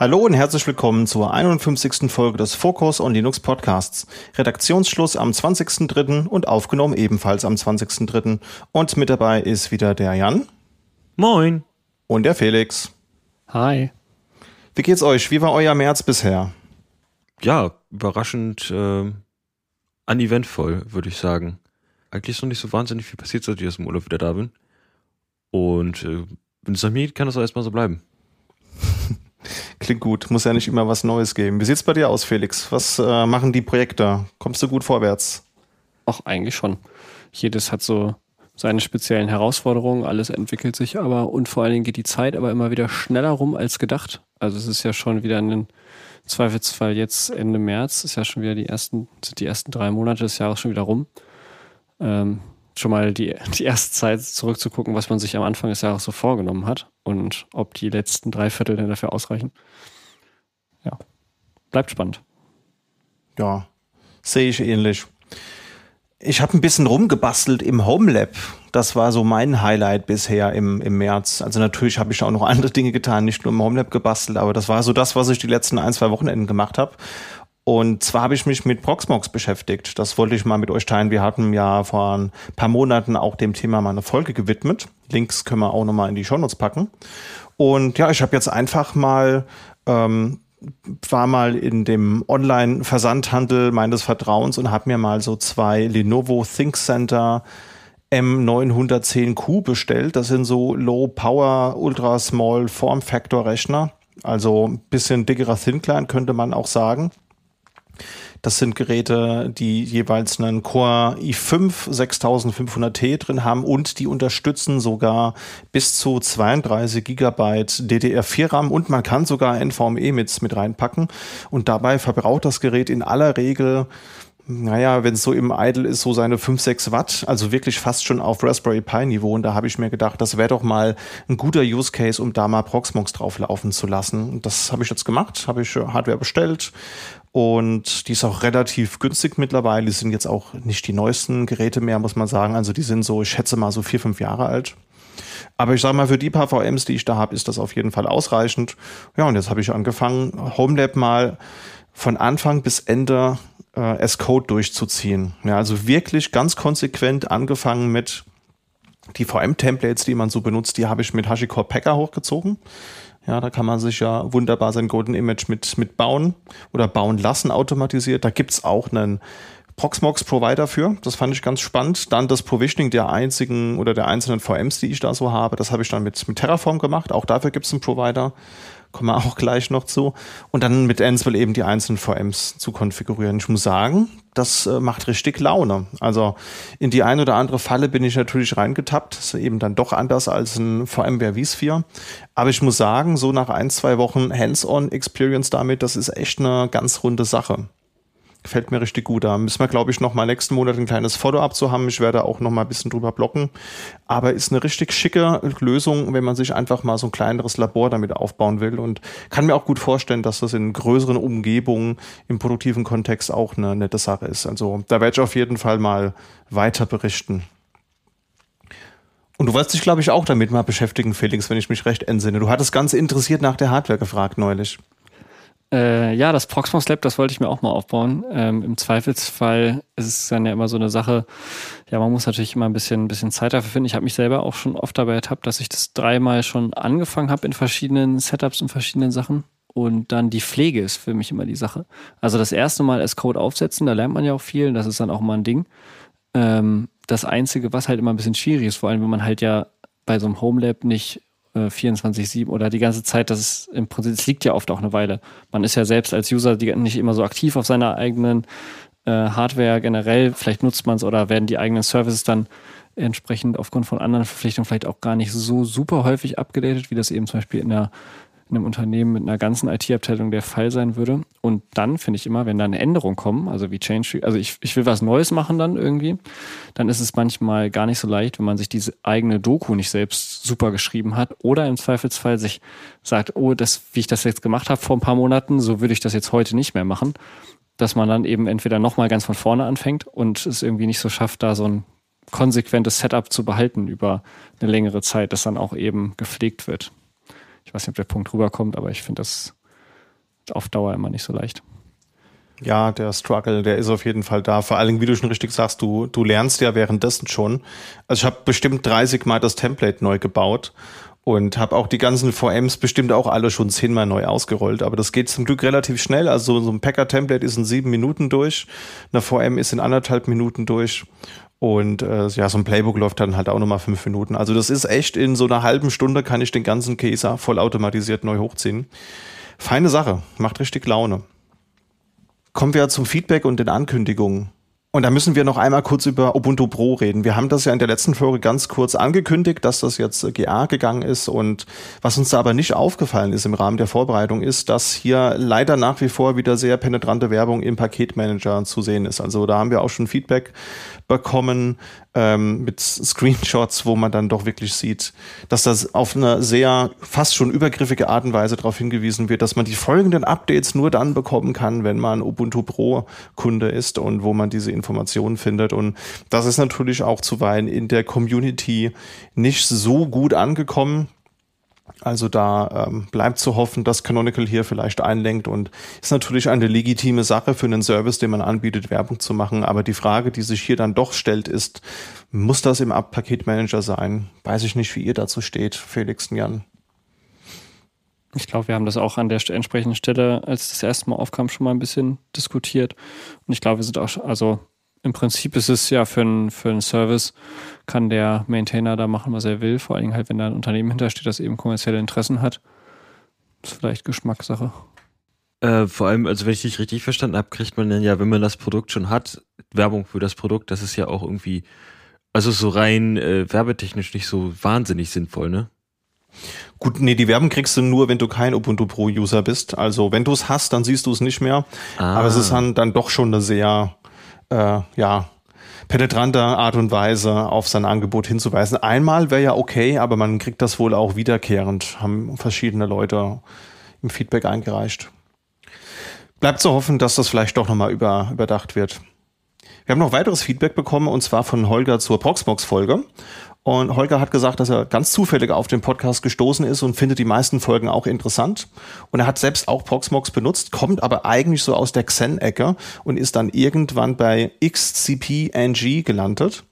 Hallo und herzlich willkommen zur 51. Folge des Focus on Linux Podcasts. Redaktionsschluss am 20.03. und aufgenommen ebenfalls am 20.03. Und mit dabei ist wieder der Jan. Moin. Und der Felix. Hi. Wie geht's euch? Wie war euer März bisher? Ja, überraschend äh, uneventvoll, würde ich sagen. Eigentlich ist noch nicht so wahnsinnig viel passiert, seit ich aus dem Urlaub wieder da bin. Und äh, wenn es nach mir geht, kann das auch erstmal so bleiben. Klingt gut. Muss ja nicht immer was Neues geben. Wie sieht's bei dir aus, Felix? Was äh, machen die Projekte? Kommst du gut vorwärts? Ach, eigentlich schon. Jedes hat so seine speziellen Herausforderungen. Alles entwickelt sich aber und vor allen Dingen geht die Zeit aber immer wieder schneller rum als gedacht. Also es ist ja schon wieder ein Zweifelsfall jetzt Ende März. Ist ja schon wieder die ersten, sind die ersten drei Monate des Jahres schon wieder rum. Ähm, schon mal die, die erste Zeit zurückzugucken, was man sich am Anfang des Jahres so vorgenommen hat und ob die letzten drei Viertel denn dafür ausreichen. Ja, bleibt spannend. Ja, sehe ich ähnlich. Ich habe ein bisschen rumgebastelt im Homelab. Das war so mein Highlight bisher im, im März. Also natürlich habe ich auch noch andere Dinge getan, nicht nur im Homelab gebastelt, aber das war so das, was ich die letzten ein, zwei Wochenenden gemacht habe. Und zwar habe ich mich mit Proxmox beschäftigt. Das wollte ich mal mit euch teilen. Wir hatten ja vor ein paar Monaten auch dem Thema mal eine Folge gewidmet. Links können wir auch nochmal in die Shownotes packen. Und ja, ich habe jetzt einfach mal ähm, war mal in dem Online-Versandhandel meines Vertrauens und habe mir mal so zwei Lenovo ThinkCenter M910Q bestellt. Das sind so Low-Power, Ultra-Small Form-Factor-Rechner. Also ein bisschen dickerer Thin-Client könnte man auch sagen. Das sind Geräte, die jeweils einen Core i5 6500T drin haben und die unterstützen sogar bis zu 32 Gigabyte DDR4 RAM und man kann sogar NVMe mit, mit reinpacken. Und dabei verbraucht das Gerät in aller Regel naja, wenn es so im Idle ist, so seine 5, 6 Watt, also wirklich fast schon auf Raspberry Pi Niveau. Und da habe ich mir gedacht, das wäre doch mal ein guter Use Case, um da mal Proxmox drauf laufen zu lassen. Und das habe ich jetzt gemacht, habe ich Hardware bestellt, und die ist auch relativ günstig mittlerweile. Die sind jetzt auch nicht die neuesten Geräte mehr, muss man sagen. Also die sind so, ich schätze mal so vier, fünf Jahre alt. Aber ich sage mal, für die paar VMs, die ich da habe, ist das auf jeden Fall ausreichend. Ja, und jetzt habe ich angefangen, HomeLab mal von Anfang bis Ende äh, S-Code durchzuziehen. Ja, also wirklich ganz konsequent angefangen mit die VM-Templates, die man so benutzt, die habe ich mit HashiCorp Packer hochgezogen. Ja, da kann man sich ja wunderbar sein Golden Image mit, mit bauen oder bauen lassen automatisiert. Da gibt's auch einen Proxmox-Provider für. Das fand ich ganz spannend. Dann das Provisioning der einzigen oder der einzelnen VMs, die ich da so habe. Das habe ich dann mit, mit Terraform gemacht. Auch dafür gibt's einen Provider kommen wir auch gleich noch zu. Und dann mit Ansible eben die einzelnen VMs zu konfigurieren. Ich muss sagen, das äh, macht richtig Laune. Also in die eine oder andere Falle bin ich natürlich reingetappt. Das ist eben dann doch anders als ein VMware vSphere. Aber ich muss sagen, so nach ein, zwei Wochen Hands-on Experience damit, das ist echt eine ganz runde Sache. Gefällt mir richtig gut. Da müssen wir, glaube ich, noch mal nächsten Monat ein kleines Follow-up zu haben. Ich werde auch noch mal ein bisschen drüber blocken. Aber ist eine richtig schicke Lösung, wenn man sich einfach mal so ein kleineres Labor damit aufbauen will. Und kann mir auch gut vorstellen, dass das in größeren Umgebungen im produktiven Kontext auch eine nette Sache ist. Also da werde ich auf jeden Fall mal weiter berichten. Und du wolltest dich, glaube ich, auch damit mal beschäftigen, Felix, wenn ich mich recht entsinne. Du hattest ganz interessiert nach der Hardware gefragt neulich. Äh, ja, das Proxmox Lab, das wollte ich mir auch mal aufbauen. Ähm, Im Zweifelsfall ist es dann ja immer so eine Sache, ja, man muss natürlich immer ein bisschen, ein bisschen Zeit dafür finden. Ich habe mich selber auch schon oft dabei ertappt, dass ich das dreimal schon angefangen habe in verschiedenen Setups und verschiedenen Sachen. Und dann die Pflege ist für mich immer die Sache. Also das erste Mal als Code aufsetzen, da lernt man ja auch viel, das ist dann auch mal ein Ding. Ähm, das Einzige, was halt immer ein bisschen schwierig ist, vor allem wenn man halt ja bei so einem Homelab nicht 24-7 äh, oder die ganze Zeit, das ist im Prinzip, es liegt ja oft auch eine Weile. Man ist ja selbst als User nicht immer so aktiv auf seiner eigenen äh, Hardware generell. Vielleicht nutzt man es oder werden die eigenen Services dann entsprechend aufgrund von anderen Verpflichtungen vielleicht auch gar nicht so super häufig abgedatet, wie das eben zum Beispiel in der in einem Unternehmen mit einer ganzen IT-Abteilung der Fall sein würde. Und dann finde ich immer, wenn da eine Änderung kommen, also wie Change, also ich, ich will was Neues machen dann irgendwie, dann ist es manchmal gar nicht so leicht, wenn man sich diese eigene Doku nicht selbst super geschrieben hat oder im Zweifelsfall sich sagt, oh, das, wie ich das jetzt gemacht habe vor ein paar Monaten, so würde ich das jetzt heute nicht mehr machen, dass man dann eben entweder nochmal ganz von vorne anfängt und es irgendwie nicht so schafft, da so ein konsequentes Setup zu behalten über eine längere Zeit, das dann auch eben gepflegt wird. Ich weiß nicht, ob der Punkt rüberkommt, aber ich finde das auf Dauer immer nicht so leicht. Ja, der Struggle, der ist auf jeden Fall da. Vor allem, wie du schon richtig sagst, du, du lernst ja währenddessen schon. Also ich habe bestimmt 30 Mal das Template neu gebaut und habe auch die ganzen VMs bestimmt auch alle schon zehnmal neu ausgerollt. Aber das geht zum Glück relativ schnell. Also so ein Packer-Template ist in sieben Minuten durch, eine VM ist in anderthalb Minuten durch. Und äh, ja, so ein Playbook läuft dann halt auch nochmal fünf Minuten. Also das ist echt in so einer halben Stunde kann ich den ganzen Käse vollautomatisiert neu hochziehen. Feine Sache, macht richtig Laune. Kommen wir zum Feedback und den Ankündigungen. Und da müssen wir noch einmal kurz über Ubuntu Pro reden. Wir haben das ja in der letzten Folge ganz kurz angekündigt, dass das jetzt GA gegangen ist. Und was uns da aber nicht aufgefallen ist im Rahmen der Vorbereitung, ist, dass hier leider nach wie vor wieder sehr penetrante Werbung im Paketmanager zu sehen ist. Also da haben wir auch schon Feedback bekommen ähm, mit Screenshots, wo man dann doch wirklich sieht, dass das auf eine sehr fast schon übergriffige Art und Weise darauf hingewiesen wird, dass man die folgenden Updates nur dann bekommen kann, wenn man Ubuntu Pro Kunde ist und wo man diese Informationen findet. Und das ist natürlich auch zuweilen in der Community nicht so gut angekommen also da ähm, bleibt zu hoffen, dass Canonical hier vielleicht einlenkt und ist natürlich eine legitime Sache für einen Service, den man anbietet, Werbung zu machen. Aber die Frage, die sich hier dann doch stellt, ist, muss das im Paketmanager sein? Weiß ich nicht, wie ihr dazu steht, Felix und Jan. Ich glaube, wir haben das auch an der entsprechenden Stelle, als das erste Mal aufkam, schon mal ein bisschen diskutiert. Und ich glaube, wir sind auch, also im Prinzip ist es ja für einen für Service, kann der Maintainer da machen, was er will. Vor allem halt, wenn da ein Unternehmen hintersteht, das eben kommerzielle Interessen hat. Das ist vielleicht Geschmackssache. Äh, vor allem, also wenn ich dich richtig verstanden habe, kriegt man dann ja, wenn man das Produkt schon hat, Werbung für das Produkt. Das ist ja auch irgendwie, also so rein äh, werbetechnisch nicht so wahnsinnig sinnvoll, ne? Gut, nee, die Werbung kriegst du nur, wenn du kein Ubuntu Pro User bist. Also wenn du es hast, dann siehst du es nicht mehr. Ah. Aber es ist dann, dann doch schon eine sehr äh, ja, penetranter Art und Weise auf sein Angebot hinzuweisen. Einmal wäre ja okay, aber man kriegt das wohl auch wiederkehrend, haben verschiedene Leute im Feedback eingereicht. Bleibt zu hoffen, dass das vielleicht doch nochmal über, überdacht wird. Wir haben noch weiteres Feedback bekommen und zwar von Holger zur Proxmox-Folge. Und Holger hat gesagt, dass er ganz zufällig auf den Podcast gestoßen ist und findet die meisten Folgen auch interessant. Und er hat selbst auch Proxmox benutzt, kommt aber eigentlich so aus der Xen-Ecke und ist dann irgendwann bei XCP-NG gelandet.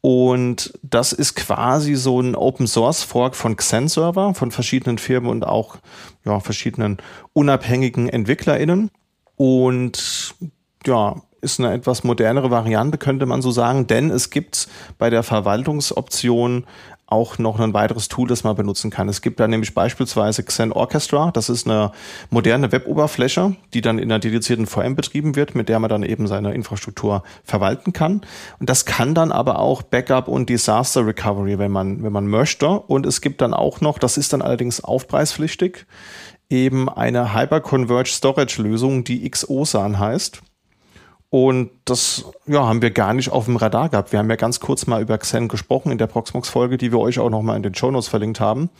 Und das ist quasi so ein Open Source Fork von Xen Server, von verschiedenen Firmen und auch ja, verschiedenen unabhängigen EntwicklerInnen. Und ja, ist eine etwas modernere Variante, könnte man so sagen, denn es gibt bei der Verwaltungsoption auch noch ein weiteres Tool, das man benutzen kann. Es gibt da nämlich beispielsweise Xen Orchestra. Das ist eine moderne Weboberfläche, die dann in einer dedizierten VM betrieben wird, mit der man dann eben seine Infrastruktur verwalten kann. Und das kann dann aber auch Backup und Disaster Recovery, wenn man, wenn man möchte. Und es gibt dann auch noch, das ist dann allerdings aufpreispflichtig, eben eine Hyperconverged Storage Lösung, die XOSAN heißt. Und das ja, haben wir gar nicht auf dem Radar gehabt. Wir haben ja ganz kurz mal über Xen gesprochen in der Proxmox-Folge, die wir euch auch nochmal in den Shownotes verlinkt haben.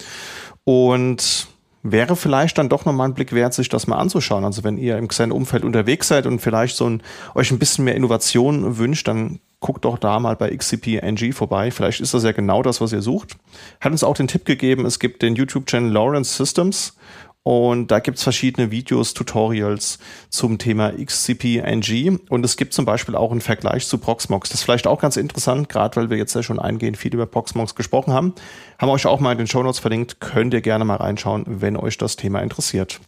Und wäre vielleicht dann doch nochmal ein Blick wert, sich das mal anzuschauen. Also wenn ihr im Xen-Umfeld unterwegs seid und vielleicht so ein, euch ein bisschen mehr Innovation wünscht, dann guckt doch da mal bei XCP-NG vorbei. Vielleicht ist das ja genau das, was ihr sucht. Hat uns auch den Tipp gegeben, es gibt den YouTube-Channel Lawrence Systems und da gibt's verschiedene Videos, Tutorials zum Thema XCP-NG. Und es gibt zum Beispiel auch einen Vergleich zu Proxmox. Das ist vielleicht auch ganz interessant, gerade weil wir jetzt ja schon eingehend viel über Proxmox gesprochen haben. Haben wir euch auch mal in den Show Notes verlinkt. Könnt ihr gerne mal reinschauen, wenn euch das Thema interessiert.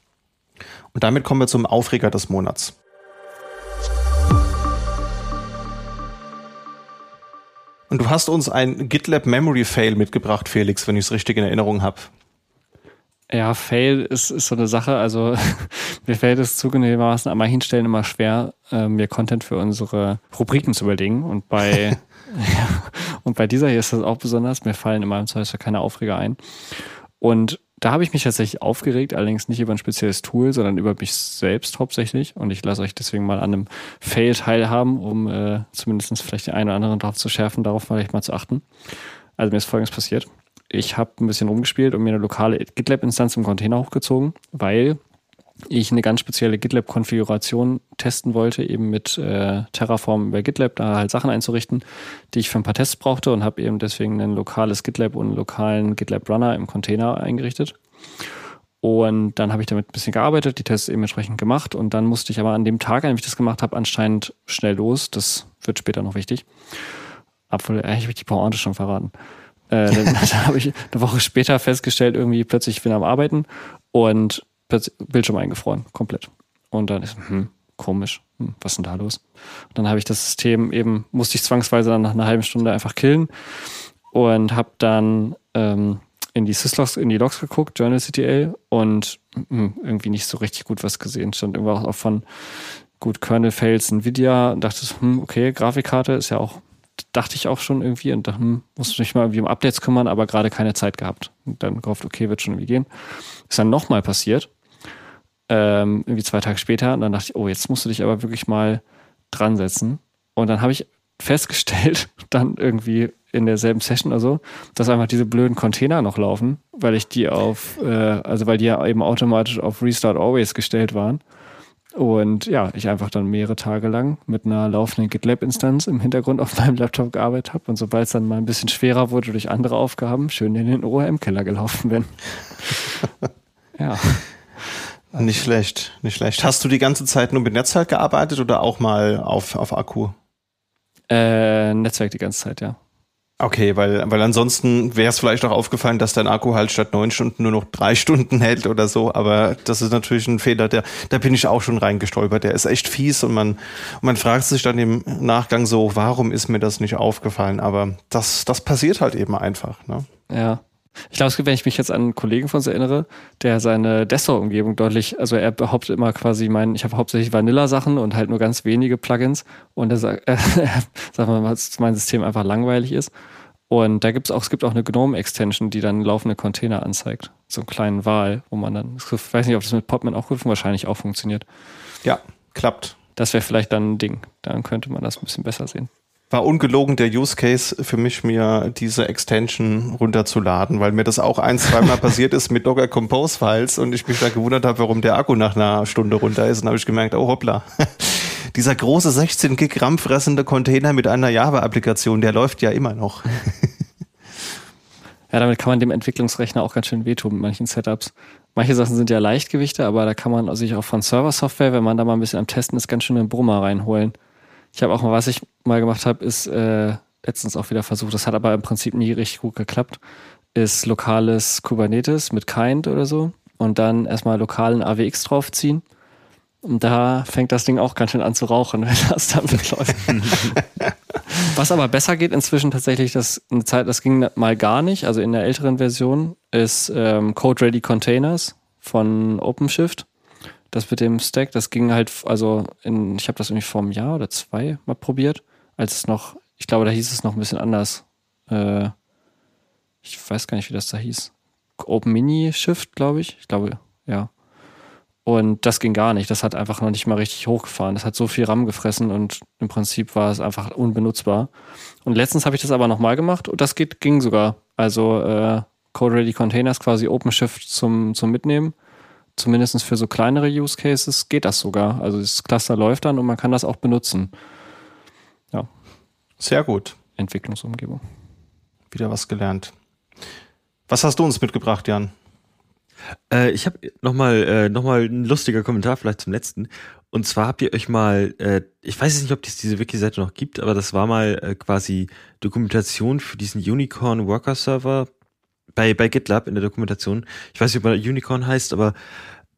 Und damit kommen wir zum Aufreger des Monats. Und du hast uns ein GitLab Memory Fail mitgebracht, Felix, wenn ich es richtig in Erinnerung habe. Ja, Fail ist, ist so eine Sache. Also mir fällt es zugegebenermaßen an manchen Stellen immer schwer, äh, mir Content für unsere Rubriken zu überlegen. Und bei ja, und bei dieser hier ist das auch besonders. Mir fallen in meinem Zweifel keine Aufreger ein. Und da habe ich mich tatsächlich aufgeregt, allerdings nicht über ein spezielles Tool, sondern über mich selbst hauptsächlich. Und ich lasse euch deswegen mal an einem Fail teilhaben, um äh, zumindest vielleicht den einen oder anderen drauf zu schärfen, darauf vielleicht mal zu achten. Also mir ist Folgendes passiert ich habe ein bisschen rumgespielt und mir eine lokale GitLab-Instanz im Container hochgezogen, weil ich eine ganz spezielle GitLab-Konfiguration testen wollte, eben mit äh, Terraform über GitLab, da halt Sachen einzurichten, die ich für ein paar Tests brauchte und habe eben deswegen ein lokales GitLab und einen lokalen GitLab-Runner im Container eingerichtet. Und dann habe ich damit ein bisschen gearbeitet, die Tests eben entsprechend gemacht. Und dann musste ich aber an dem Tag, an dem ich das gemacht habe, anscheinend schnell los. Das wird später noch wichtig. Obwohl, eigentlich habe ich die Pointe schon verraten. Äh, dann, dann habe ich eine Woche später festgestellt, irgendwie plötzlich ich bin am Arbeiten und Bildschirm eingefroren, komplett. Und dann ist, hm, komisch, hm, was ist denn da los? Und dann habe ich das System eben, musste ich zwangsweise dann nach einer halben Stunde einfach killen und habe dann ähm, in die Syslogs, in die Logs geguckt, Journal CTL und hm, irgendwie nicht so richtig gut was gesehen. Stand irgendwo auch von gut Kernel Fails Nvidia und dachte, hm, okay, Grafikkarte ist ja auch, dachte ich auch schon irgendwie und hm, musste mich mal irgendwie um Updates kümmern, aber gerade keine Zeit gehabt. Und dann gehofft, okay, wird schon irgendwie gehen. Ist dann nochmal passiert. Ähm, irgendwie zwei Tage später und dann dachte ich, oh, jetzt musst du dich aber wirklich mal dran setzen. Und dann habe ich festgestellt, dann irgendwie in derselben Session oder so, dass einfach diese blöden Container noch laufen, weil ich die auf, äh, also weil die ja eben automatisch auf Restart Always gestellt waren. Und ja, ich einfach dann mehrere Tage lang mit einer laufenden GitLab-Instanz im Hintergrund auf meinem Laptop gearbeitet habe und sobald es dann mal ein bisschen schwerer wurde durch andere Aufgaben, schön in den ORM-Keller gelaufen bin. ja. Nicht schlecht, nicht schlecht. Hast du die ganze Zeit nur mit Netzwerk gearbeitet oder auch mal auf, auf Akku? Äh, Netzwerk die ganze Zeit, ja. Okay, weil, weil ansonsten wäre es vielleicht auch aufgefallen, dass dein Akku halt statt neun Stunden nur noch drei Stunden hält oder so. Aber das ist natürlich ein Fehler, der, da bin ich auch schon reingestolpert. Der ist echt fies und man, man fragt sich dann im Nachgang so, warum ist mir das nicht aufgefallen? Aber das, das passiert halt eben einfach. Ne? Ja. Ich glaube, es gibt, wenn ich mich jetzt an einen Kollegen von uns erinnere, der seine Desktop-Umgebung deutlich, also er behauptet immer quasi, mein, ich habe hauptsächlich Vanilla-Sachen und halt nur ganz wenige Plugins und er sagt, äh, sagt mal, dass mein System einfach langweilig ist. Und da gibt es auch, es gibt auch eine GNOME-Extension, die dann laufende Container anzeigt. So einen kleinen Wahl, wo man dann, ich weiß nicht, ob das mit Podman auch gut wahrscheinlich auch funktioniert. Ja, klappt. Das wäre vielleicht dann ein Ding. Dann könnte man das ein bisschen besser sehen war ungelogen der Use Case für mich, mir diese Extension runterzuladen, weil mir das auch ein, zweimal passiert ist mit Docker Compose Files und ich mich da gewundert habe, warum der Akku nach einer Stunde runter ist. Und habe ich gemerkt, oh hoppla, dieser große 16 Gig RAM fressende Container mit einer Java-Applikation, der läuft ja immer noch. ja, damit kann man dem Entwicklungsrechner auch ganz schön wehtun mit manchen Setups. Manche Sachen sind ja Leichtgewichte, aber da kann man sich auch von Server-Software, wenn man da mal ein bisschen am Testen ist, ganz schön einen Brummer reinholen. Ich habe auch mal, was ich mal gemacht habe, ist äh, letztens auch wieder versucht, das hat aber im Prinzip nie richtig gut geklappt, ist lokales Kubernetes mit Kind oder so und dann erstmal lokalen AWX draufziehen. Und da fängt das Ding auch ganz schön an zu rauchen, wenn das damit läuft. Was aber besser geht inzwischen tatsächlich, dass eine Zeit, das ging mal gar nicht, also in der älteren Version, ist ähm, Code Ready Containers von OpenShift das mit dem Stack, das ging halt, also in, ich habe das irgendwie vor einem Jahr oder zwei mal probiert, als es noch, ich glaube, da hieß es noch ein bisschen anders. Äh, ich weiß gar nicht, wie das da hieß. Open Mini Shift, glaube ich. Ich glaube, ja. Und das ging gar nicht. Das hat einfach noch nicht mal richtig hochgefahren. Das hat so viel RAM gefressen und im Prinzip war es einfach unbenutzbar. Und letztens habe ich das aber nochmal gemacht und das geht, ging sogar. Also äh, Code Ready Containers quasi OpenShift zum, zum Mitnehmen zumindest für so kleinere Use Cases geht das sogar. Also das Cluster läuft dann und man kann das auch benutzen. Ja. Sehr gut. Entwicklungsumgebung. Wieder was gelernt. Was hast du uns mitgebracht, Jan? Äh, ich habe nochmal äh, noch mal ein lustiger Kommentar vielleicht zum letzten. Und zwar habt ihr euch mal, äh, ich weiß jetzt nicht, ob es diese Wiki-Seite noch gibt, aber das war mal äh, quasi Dokumentation für diesen Unicorn Worker Server bei, bei GitLab in der Dokumentation. Ich weiß nicht, ob er Unicorn heißt, aber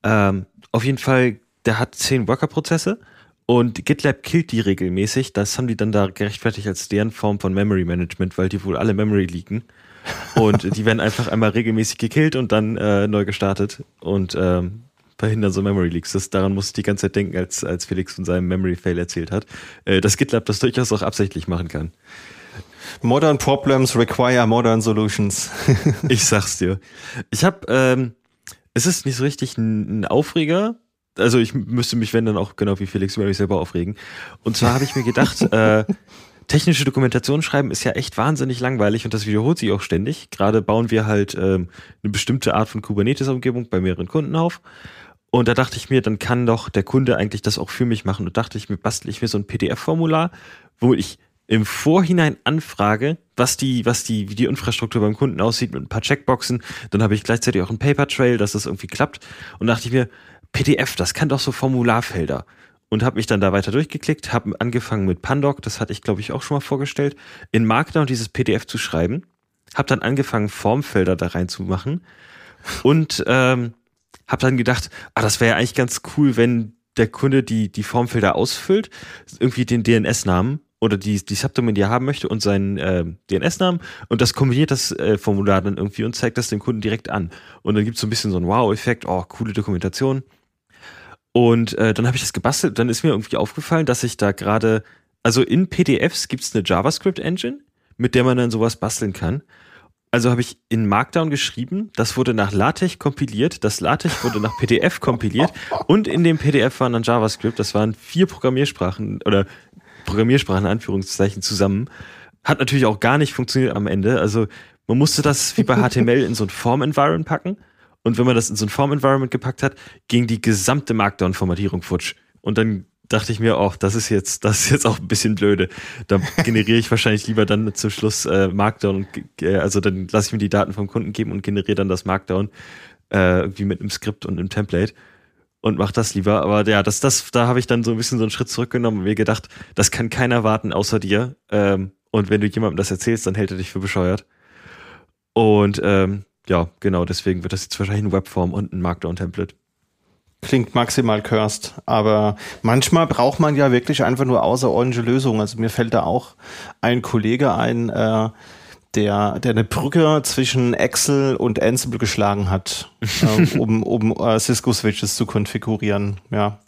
ähm, auf jeden Fall, der hat zehn Worker-Prozesse und GitLab killt die regelmäßig. Das haben die dann da gerechtfertigt als deren Form von Memory Management, weil die wohl alle Memory leaken. Und die werden einfach einmal regelmäßig gekillt und dann äh, neu gestartet und ähm, verhindern so Memory Leaks. Das, daran musste ich die ganze Zeit denken, als, als Felix von seinem Memory Fail erzählt hat, äh, dass GitLab das durchaus auch absichtlich machen kann. Modern Problems require modern solutions. ich sag's dir. Ich habe, ähm, es ist nicht so richtig ein, ein Aufreger. Also ich müsste mich, wenn dann auch genau wie Felix über mich selber aufregen. Und zwar habe ich mir gedacht, äh, technische Dokumentation schreiben ist ja echt wahnsinnig langweilig und das wiederholt sich auch ständig. Gerade bauen wir halt ähm, eine bestimmte Art von Kubernetes-Umgebung bei mehreren Kunden auf. Und da dachte ich mir, dann kann doch der Kunde eigentlich das auch für mich machen. Und dachte ich mir, bastel ich mir so ein PDF-Formular, wo ich im Vorhinein anfrage, was die, was die, wie die Infrastruktur beim Kunden aussieht mit ein paar Checkboxen. Dann habe ich gleichzeitig auch einen Paper Trail, dass das irgendwie klappt. Und dachte ich mir, PDF, das kann doch so Formularfelder. Und habe mich dann da weiter durchgeklickt, habe angefangen mit Pandoc, das hatte ich glaube ich auch schon mal vorgestellt, in Markdown dieses PDF zu schreiben. Habe dann angefangen, Formfelder da reinzumachen und ähm, habe dann gedacht, ah, das wäre ja eigentlich ganz cool, wenn der Kunde die, die Formfelder ausfüllt, irgendwie den DNS-Namen oder die, die Subdomain, die er haben möchte und seinen äh, DNS-Namen und das kombiniert das äh, Formular dann irgendwie und zeigt das dem Kunden direkt an. Und dann gibt es so ein bisschen so einen Wow-Effekt, oh, coole Dokumentation. Und äh, dann habe ich das gebastelt, dann ist mir irgendwie aufgefallen, dass ich da gerade, also in PDFs gibt es eine JavaScript-Engine, mit der man dann sowas basteln kann. Also habe ich in Markdown geschrieben, das wurde nach LaTeX kompiliert, das LaTeX wurde nach PDF kompiliert und in dem PDF waren dann JavaScript, das waren vier Programmiersprachen oder Programmiersprachen in Anführungszeichen zusammen. Hat natürlich auch gar nicht funktioniert am Ende. Also man musste das wie bei HTML in so ein Form-Environment packen. Und wenn man das in so ein Form-Environment gepackt hat, ging die gesamte Markdown-Formatierung futsch. Und dann dachte ich mir auch, das ist jetzt, das ist jetzt auch ein bisschen blöde. Da generiere ich wahrscheinlich lieber dann zum Schluss äh, Markdown. Äh, also dann lasse ich mir die Daten vom Kunden geben und generiere dann das Markdown äh, irgendwie mit einem Skript und einem Template und mach das lieber. Aber ja, das, das, da habe ich dann so ein bisschen so einen Schritt zurückgenommen und mir gedacht, das kann keiner warten außer dir. Ähm, und wenn du jemandem das erzählst, dann hält er dich für bescheuert. Und ähm, ja, genau, deswegen wird das jetzt wahrscheinlich eine Webform und ein Markdown-Template. Klingt maximal cursed, aber manchmal braucht man ja wirklich einfach nur außerordentliche Lösungen. Also mir fällt da auch ein Kollege ein, äh, der, der eine Brücke zwischen Excel und Ansible geschlagen hat, äh, um, um äh, Cisco-Switches zu konfigurieren. Ja.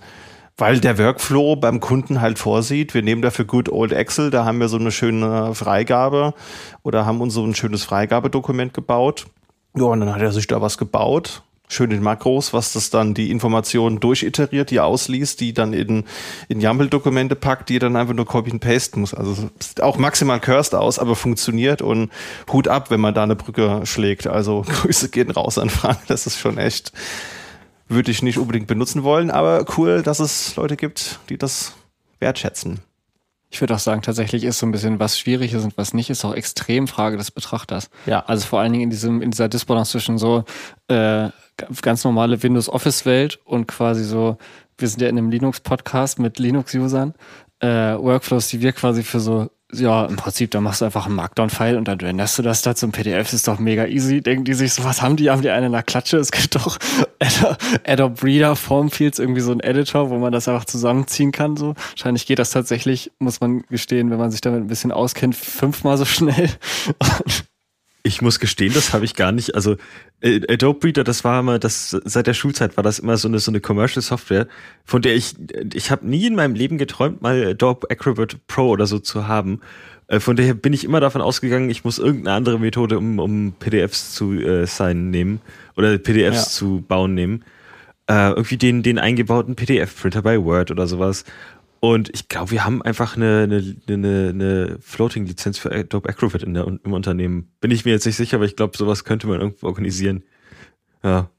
Weil der Workflow beim Kunden halt vorsieht, wir nehmen dafür Good Old Excel, da haben wir so eine schöne Freigabe oder haben uns so ein schönes Freigabedokument gebaut. Ja, und dann hat er sich da was gebaut schön in Makros, was das dann die Informationen durchiteriert, die ausliest, die dann in, in YAML-Dokumente packt, die dann einfach nur copy and paste muss. Also sieht auch maximal cursed aus, aber funktioniert und Hut ab, wenn man da eine Brücke schlägt. Also Grüße gehen raus an Frank, das ist schon echt, würde ich nicht unbedingt benutzen wollen, aber cool, dass es Leute gibt, die das wertschätzen. Ich würde auch sagen, tatsächlich ist so ein bisschen, was schwierig ist und was nicht, ist auch extrem Frage des Betrachters. Ja. Also vor allen Dingen in diesem, in dieser Disbalance zwischen so äh, ganz normale Windows Office Welt und quasi so, wir sind ja in einem Linux-Podcast mit Linux-Usern, äh, Workflows, die wir quasi für so ja, im Prinzip, da machst du einfach einen Markdown-File und dann renderst du das da zum PDF, ist doch mega easy. Denken die sich so, was haben die? Haben die eine in der Klatsche? Es gibt doch Adobe Reader Formfields, irgendwie so ein Editor, wo man das einfach zusammenziehen kann, so. Wahrscheinlich geht das tatsächlich, muss man gestehen, wenn man sich damit ein bisschen auskennt, fünfmal so schnell. Ich muss gestehen, das habe ich gar nicht. Also äh, Adobe Reader, das war immer, das seit der Schulzeit war das immer so eine so eine Commercial Software, von der ich ich habe nie in meinem Leben geträumt, mal Adobe Acrobat Pro oder so zu haben. Äh, von daher bin ich immer davon ausgegangen, ich muss irgendeine andere Methode, um, um PDFs zu äh, signen nehmen oder PDFs ja. zu bauen nehmen. Äh, irgendwie den den eingebauten PDF-Printer bei Word oder sowas. Und ich glaube, wir haben einfach eine, eine, eine, eine Floating-Lizenz für Adobe Acrobat in der, im Unternehmen. Bin ich mir jetzt nicht sicher, aber ich glaube, sowas könnte man irgendwo organisieren. Ja.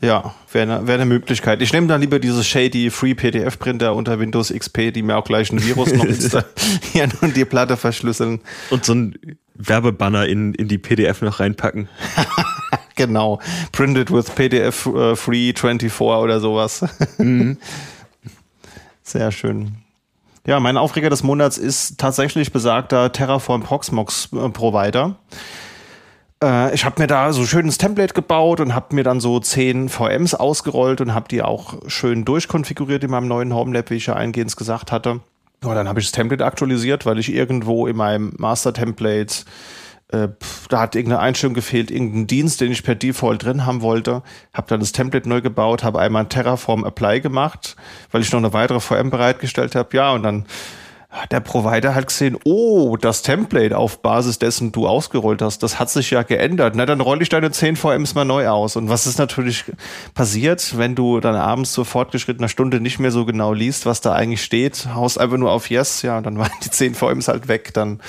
Ja, wäre eine, wär eine Möglichkeit. Ich nehme dann lieber diese shady Free PDF Printer unter Windows XP, die mir auch gleich ein Virus noch installieren und die Platte verschlüsseln. Und so ein Werbebanner in, in die PDF noch reinpacken. genau. Printed with PDF uh, Free 24 oder sowas. Mhm. Sehr schön. Ja, mein Aufreger des Monats ist tatsächlich besagter Terraform Proxmox äh, Provider. Äh, ich habe mir da so ein schönes Template gebaut und habe mir dann so zehn VMs ausgerollt und habe die auch schön durchkonfiguriert in meinem neuen Homelab, wie ich ja eingehend gesagt hatte. Und dann habe ich das Template aktualisiert, weil ich irgendwo in meinem Master-Template äh, da hat irgendeine Einstellung gefehlt, irgendein Dienst, den ich per Default drin haben wollte. Habe dann das Template neu gebaut, habe einmal ein Terraform Apply gemacht, weil ich noch eine weitere VM bereitgestellt habe. Ja, und dann hat der Provider halt gesehen, oh, das Template auf Basis dessen du ausgerollt hast, das hat sich ja geändert. Na, dann roll ich deine 10 VMs mal neu aus. Und was ist natürlich passiert, wenn du dann abends zur fortgeschrittener Stunde nicht mehr so genau liest, was da eigentlich steht, haust einfach nur auf Yes, ja, und dann waren die 10 VMs halt weg. Dann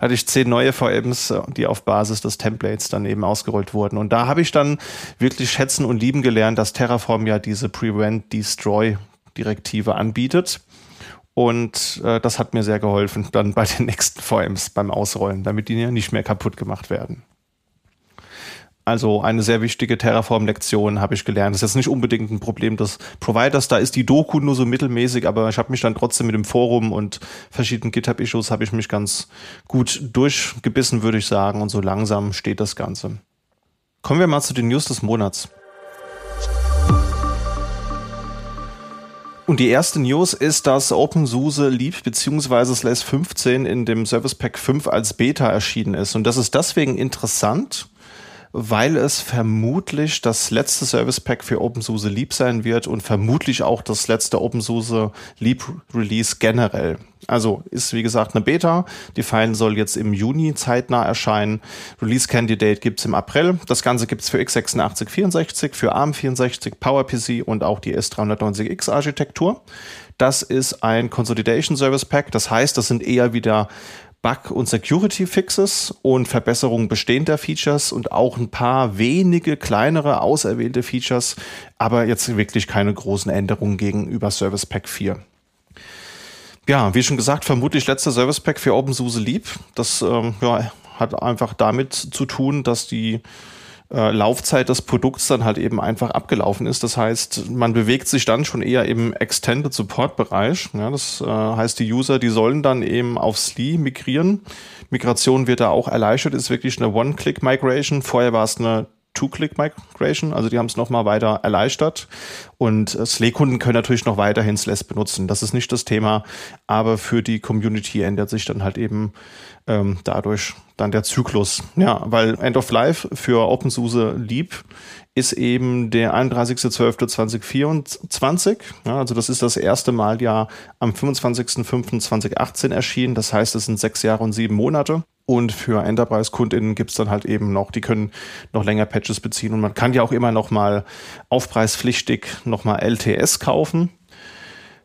hatte ich 10 neue VMs, die auf Basis des Templates dann eben ausgerollt wurden. Und da habe ich dann wirklich schätzen und lieben gelernt, dass Terraform ja diese Prevent Destroy Direktive anbietet Und äh, das hat mir sehr geholfen, dann bei den nächsten VMs beim Ausrollen, damit die ja nicht mehr kaputt gemacht werden. Also eine sehr wichtige Terraform-Lektion habe ich gelernt. Das ist jetzt nicht unbedingt ein Problem des Providers. Da ist die Doku nur so mittelmäßig, aber ich habe mich dann trotzdem mit dem Forum und verschiedenen GitHub-Issues habe ich mich ganz gut durchgebissen, würde ich sagen. Und so langsam steht das Ganze. Kommen wir mal zu den News des Monats. Und die erste News ist, dass OpenSUSE Leap bzw. Slash 15 in dem Service Pack 5 als Beta erschienen ist. Und das ist deswegen interessant, weil es vermutlich das letzte Service Pack für OpenSUSE Leap sein wird und vermutlich auch das letzte OpenSUSE Leap Release generell. Also ist wie gesagt eine Beta. Die File soll jetzt im Juni zeitnah erscheinen. Release Candidate gibt's im April. Das Ganze gibt's für x86 64, für ARM 64, PowerPC und auch die S390X Architektur. Das ist ein Consolidation Service Pack. Das heißt, das sind eher wieder Bug- und Security-Fixes und Verbesserungen bestehender Features und auch ein paar wenige kleinere auserwählte Features, aber jetzt wirklich keine großen Änderungen gegenüber Service Pack 4. Ja, wie schon gesagt, vermutlich letzter Service Pack für OpenSUSE Leap. Das ähm, ja, hat einfach damit zu tun, dass die äh, Laufzeit des Produkts dann halt eben einfach abgelaufen ist. Das heißt, man bewegt sich dann schon eher im Extended Support Bereich. Ja, das äh, heißt, die User, die sollen dann eben auf SLI migrieren. Migration wird da auch erleichtert, ist wirklich eine One-Click-Migration. Vorher war es eine Two-Click-Migration, also die haben es nochmal weiter erleichtert. Und äh, Slay-Kunden können natürlich noch weiterhin SLES benutzen. Das ist nicht das Thema, aber für die Community ändert sich dann halt eben ähm, dadurch dann der Zyklus. Ja, weil End of Life für OpenSUSE Leap ist eben der 31.12.2024. Ja, also das ist das erste Mal ja am 25.05.2018 erschienen. Das heißt, es sind sechs Jahre und sieben Monate. Und für Enterprise-KundInnen gibt's dann halt eben noch, die können noch länger Patches beziehen. Und man kann ja auch immer noch mal aufpreispflichtig noch mal LTS kaufen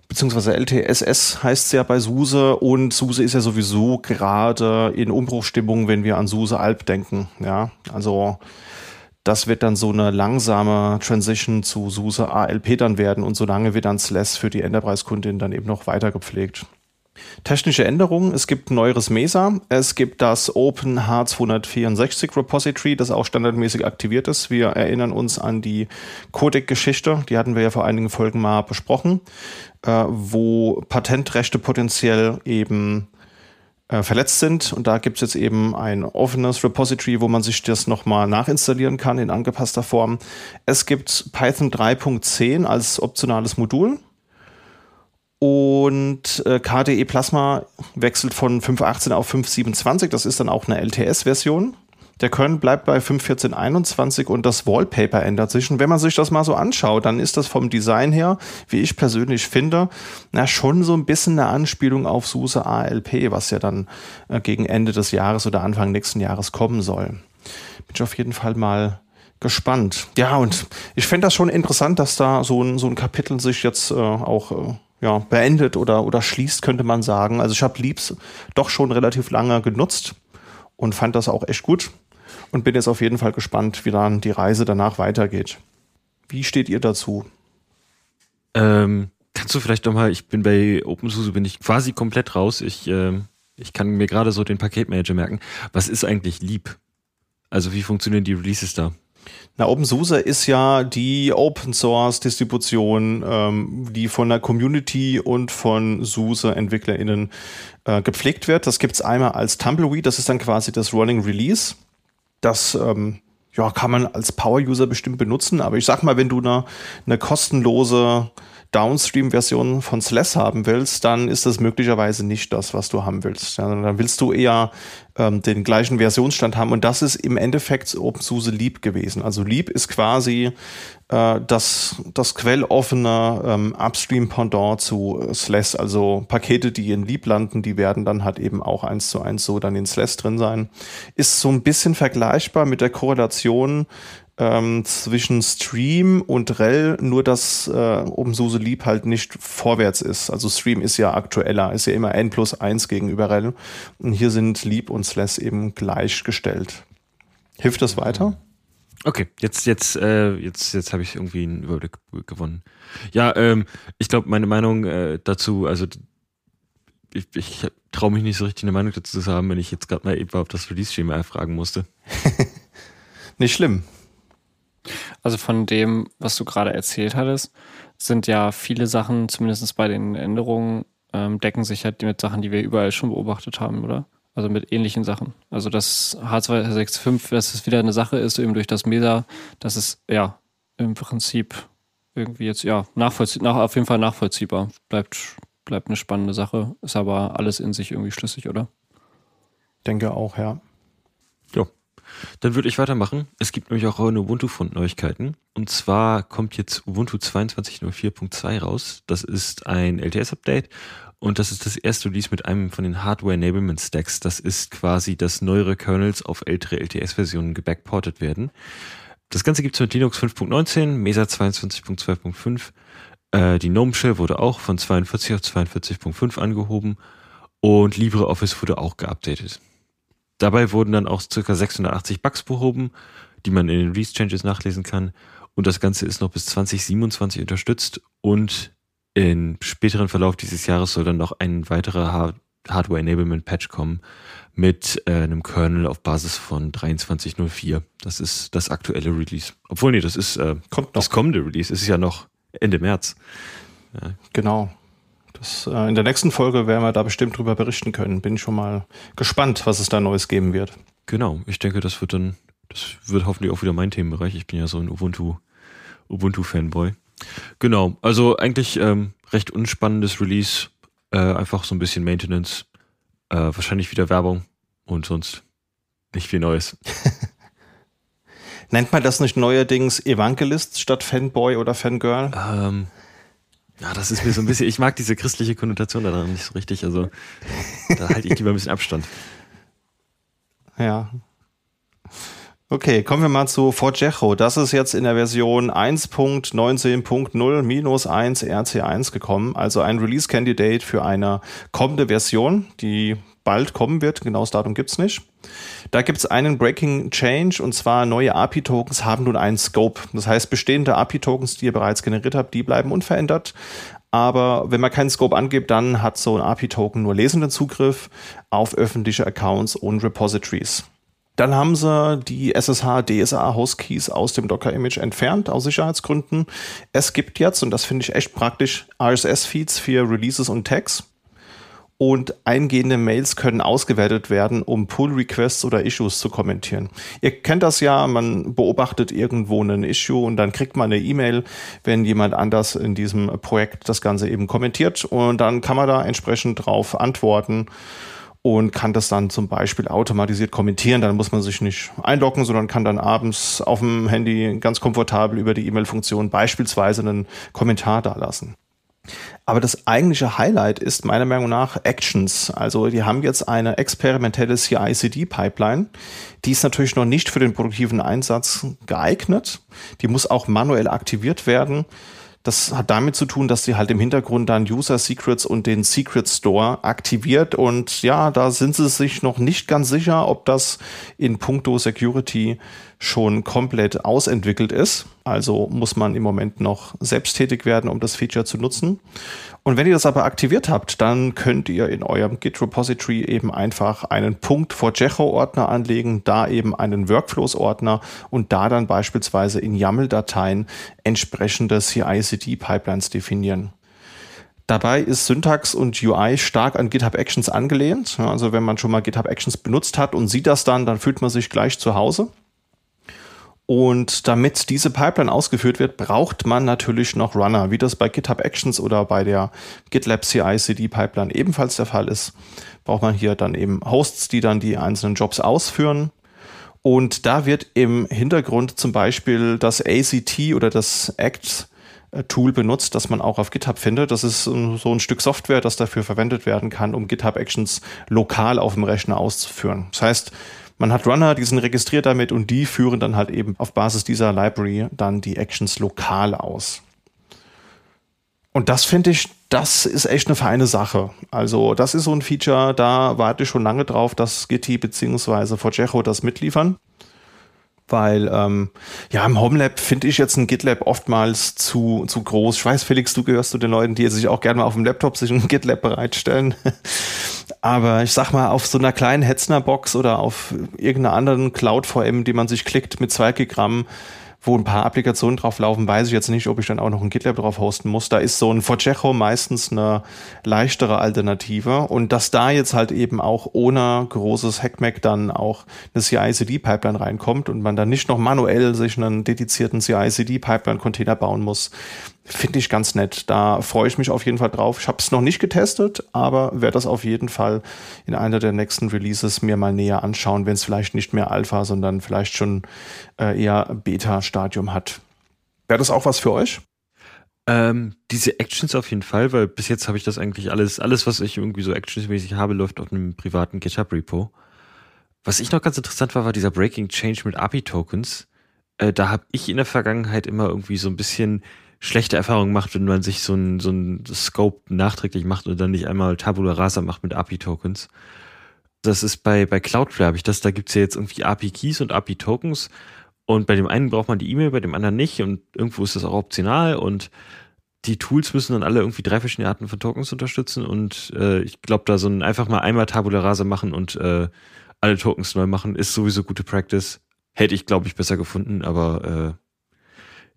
beziehungsweise LTSS heißt es ja bei SUSE und SUSE ist ja sowieso gerade in Umbruchstimmung, wenn wir an SUSE Alp denken. Ja, also das wird dann so eine langsame Transition zu SUSE ALP dann werden und solange wird dann SLES für die Enterprise-Kundin dann eben noch weiter gepflegt. Technische Änderungen. Es gibt neueres Mesa. Es gibt das Open H264 Repository, das auch standardmäßig aktiviert ist. Wir erinnern uns an die Codec-Geschichte. Die hatten wir ja vor einigen Folgen mal besprochen, äh, wo Patentrechte potenziell eben äh, verletzt sind. Und da gibt es jetzt eben ein offenes Repository, wo man sich das nochmal nachinstallieren kann in angepasster Form. Es gibt Python 3.10 als optionales Modul. Und äh, KDE Plasma wechselt von 5.18 auf 5.27. Das ist dann auch eine LTS-Version. Der Kernel bleibt bei 5.14.21 und das Wallpaper ändert sich. Und wenn man sich das mal so anschaut, dann ist das vom Design her, wie ich persönlich finde, na schon so ein bisschen eine Anspielung auf SUSE ALP, was ja dann äh, gegen Ende des Jahres oder Anfang nächsten Jahres kommen soll. Bin ich auf jeden Fall mal gespannt. Ja, und ich fände das schon interessant, dass da so ein, so ein Kapitel sich jetzt äh, auch äh, ja, beendet oder, oder schließt, könnte man sagen. Also ich habe Leaps doch schon relativ lange genutzt und fand das auch echt gut und bin jetzt auf jeden Fall gespannt, wie dann die Reise danach weitergeht. Wie steht ihr dazu? Ähm, kannst du vielleicht nochmal, ich bin bei OpenSUSE, bin ich quasi komplett raus. Ich, äh, ich kann mir gerade so den Paketmanager merken. Was ist eigentlich Leap? Also wie funktionieren die Releases da? Na, OpenSUSE ist ja die Open Source Distribution, ähm, die von der Community und von SUSE EntwicklerInnen äh, gepflegt wird. Das gibt's einmal als Tumbleweed, das ist dann quasi das Running Release. Das ähm, ja, kann man als Power-User bestimmt benutzen, aber ich sag mal, wenn du eine, eine kostenlose Downstream-Version von SLES haben willst, dann ist das möglicherweise nicht das, was du haben willst. Ja, dann willst du eher ähm, den gleichen Versionsstand haben und das ist im Endeffekt OpenSUSE Leap gewesen. Also Leap ist quasi äh, das, das quelloffene ähm, Upstream-Pendant zu äh, SLES. Also Pakete, die in Leap landen, die werden dann halt eben auch eins zu eins so dann in SLES drin sein. Ist so ein bisschen vergleichbar mit der Korrelation ähm, zwischen Stream und REL, nur dass äh, OpenSUSE Leap halt nicht vorwärts ist. Also Stream ist ja aktueller, ist ja immer N plus 1 gegenüber REL. Und hier sind Leap und SLES eben gleichgestellt. Hilft das weiter? Okay, jetzt, jetzt, äh, jetzt, jetzt habe ich irgendwie einen Überblick gewonnen. Ja, ähm, ich glaube, meine Meinung äh, dazu, also ich, ich traue mich nicht so richtig eine Meinung dazu zu haben, wenn ich jetzt gerade mal eben auf das Release-Schema erfragen musste. nicht schlimm. Also von dem, was du gerade erzählt hattest, sind ja viele Sachen, zumindest bei den Änderungen, ähm, decken sich halt mit Sachen, die wir überall schon beobachtet haben, oder? Also mit ähnlichen Sachen. Also das H265, dass es wieder eine Sache ist, eben durch das Mesa, das ist ja im Prinzip irgendwie jetzt, ja, nachvollziehbar, nach, auf jeden Fall nachvollziehbar. Bleibt, bleibt eine spannende Sache, ist aber alles in sich irgendwie schlüssig, oder? Denke auch, ja. Dann würde ich weitermachen. Es gibt nämlich auch eine Ubuntu-Fund-Neuigkeiten. Und zwar kommt jetzt Ubuntu 22.04.2 raus. Das ist ein LTS-Update und das ist das erste Release mit einem von den Hardware Enablement Stacks. Das ist quasi, dass neuere Kernels auf ältere LTS-Versionen gebackportet werden. Das Ganze gibt es mit Linux 5.19, Mesa 22.2.5. Äh, die GNOME Shell wurde auch von 42 auf 42.5 angehoben und LibreOffice wurde auch geupdatet. Dabei wurden dann auch ca. 680 Bugs behoben, die man in den Release Changes nachlesen kann. Und das Ganze ist noch bis 2027 unterstützt und im späteren Verlauf dieses Jahres soll dann noch ein weiterer Hardware Enablement Patch kommen mit äh, einem Kernel auf Basis von 23.04. Das ist das aktuelle Release. Obwohl, nee, das ist äh, Kommt noch. das kommende Release. Es ist ja noch Ende März. Ja. Genau. Das, äh, in der nächsten Folge werden wir da bestimmt drüber berichten können. Bin schon mal gespannt, was es da Neues geben wird. Genau. Ich denke, das wird dann, das wird hoffentlich auch wieder mein Themenbereich. Ich bin ja so ein Ubuntu, Ubuntu-Fanboy. Genau, also eigentlich ähm, recht unspannendes Release, äh, einfach so ein bisschen Maintenance, äh, wahrscheinlich wieder Werbung und sonst nicht viel Neues. Nennt man das nicht neuerdings Evangelist statt Fanboy oder Fangirl? Ähm, ja, das ist mir so ein bisschen, ich mag diese christliche Konnotation daran nicht so richtig, also da halte ich lieber ein bisschen Abstand. Ja, Okay, kommen wir mal zu Forgejo. Das ist jetzt in der Version 1.19.0-1 RC1 gekommen, also ein Release-Candidate für eine kommende Version, die bald kommen wird. Genaues Datum gibt's nicht. Da gibt's einen Breaking Change und zwar neue API-Tokens haben nun einen Scope. Das heißt, bestehende API-Tokens, die ihr bereits generiert habt, die bleiben unverändert. Aber wenn man keinen Scope angibt, dann hat so ein API-Token nur lesenden Zugriff auf öffentliche Accounts und Repositories. Dann haben sie die SSH DSA Host Keys aus dem Docker Image entfernt aus Sicherheitsgründen. Es gibt jetzt und das finde ich echt praktisch RSS Feeds für Releases und Tags und eingehende Mails können ausgewertet werden, um Pull Requests oder Issues zu kommentieren. Ihr kennt das ja, man beobachtet irgendwo ein Issue und dann kriegt man eine E-Mail, wenn jemand anders in diesem Projekt das Ganze eben kommentiert und dann kann man da entsprechend drauf antworten und kann das dann zum Beispiel automatisiert kommentieren. Dann muss man sich nicht einloggen, sondern kann dann abends auf dem Handy ganz komfortabel über die E-Mail-Funktion beispielsweise einen Kommentar dalassen. Aber das eigentliche Highlight ist meiner Meinung nach Actions. Also die haben jetzt eine experimentelle CI-CD-Pipeline. Die ist natürlich noch nicht für den produktiven Einsatz geeignet. Die muss auch manuell aktiviert werden. Das hat damit zu tun, dass sie halt im Hintergrund dann User Secrets und den Secret Store aktiviert. Und ja, da sind sie sich noch nicht ganz sicher, ob das in puncto Security schon komplett ausentwickelt ist. Also muss man im Moment noch selbst tätig werden, um das Feature zu nutzen. Und wenn ihr das aber aktiviert habt, dann könnt ihr in eurem Git Repository eben einfach einen Punkt vor Jecho Ordner anlegen, da eben einen Workflows Ordner und da dann beispielsweise in YAML-Dateien entsprechende CI/CD Pipelines definieren. Dabei ist Syntax und UI stark an GitHub Actions angelehnt. Also wenn man schon mal GitHub Actions benutzt hat und sieht das dann, dann fühlt man sich gleich zu Hause. Und damit diese Pipeline ausgeführt wird, braucht man natürlich noch Runner, wie das bei GitHub Actions oder bei der GitLab CI/CD Pipeline ebenfalls der Fall ist. Braucht man hier dann eben Hosts, die dann die einzelnen Jobs ausführen. Und da wird im Hintergrund zum Beispiel das ACT oder das Act Tool benutzt, das man auch auf GitHub findet. Das ist so ein Stück Software, das dafür verwendet werden kann, um GitHub Actions lokal auf dem Rechner auszuführen. Das heißt, man hat Runner, die sind registriert damit und die führen dann halt eben auf Basis dieser Library dann die Actions lokal aus. Und das finde ich, das ist echt eine feine Sache. Also das ist so ein Feature, da warte ich schon lange drauf, dass Gitti bzw. Forgejo das mitliefern weil ähm, ja im Homelab finde ich jetzt ein GitLab oftmals zu zu groß. Ich weiß, Felix, du gehörst zu den Leuten, die sich auch gerne mal auf dem Laptop sich ein GitLab bereitstellen. Aber ich sag mal, auf so einer kleinen Hetzner-Box oder auf irgendeiner anderen Cloud-VM, die man sich klickt mit 2 Gigramm, wo ein paar Applikationen drauf laufen, weiß ich jetzt nicht, ob ich dann auch noch ein GitLab drauf hosten muss. Da ist so ein Forcejo meistens eine leichtere Alternative. Und dass da jetzt halt eben auch ohne großes Hackmack dann auch eine CI-CD-Pipeline reinkommt und man dann nicht noch manuell sich einen dedizierten CI-CD-Pipeline-Container bauen muss, Finde ich ganz nett. Da freue ich mich auf jeden Fall drauf. Ich habe es noch nicht getestet, aber werde das auf jeden Fall in einer der nächsten Releases mir mal näher anschauen, wenn es vielleicht nicht mehr Alpha, sondern vielleicht schon äh, eher Beta-Stadium hat. Wäre das auch was für euch? Ähm, diese Actions auf jeden Fall, weil bis jetzt habe ich das eigentlich alles, alles, was ich irgendwie so actionsmäßig habe, läuft auf einem privaten GitHub-Repo. Was ich noch ganz interessant war, war dieser Breaking Change mit API-Tokens. Äh, da habe ich in der Vergangenheit immer irgendwie so ein bisschen schlechte Erfahrungen macht, wenn man sich so ein, so ein Scope nachträglich macht und dann nicht einmal Tabula Rasa macht mit API-Tokens. Das ist bei, bei Cloudflare habe ich das, da gibt's ja jetzt irgendwie API-Keys und API-Tokens und bei dem einen braucht man die E-Mail, bei dem anderen nicht und irgendwo ist das auch optional und die Tools müssen dann alle irgendwie drei verschiedene Arten von Tokens unterstützen und äh, ich glaube, da so ein einfach mal einmal Tabula Rasa machen und äh, alle Tokens neu machen, ist sowieso gute Practice. Hätte ich, glaube ich, besser gefunden, aber äh,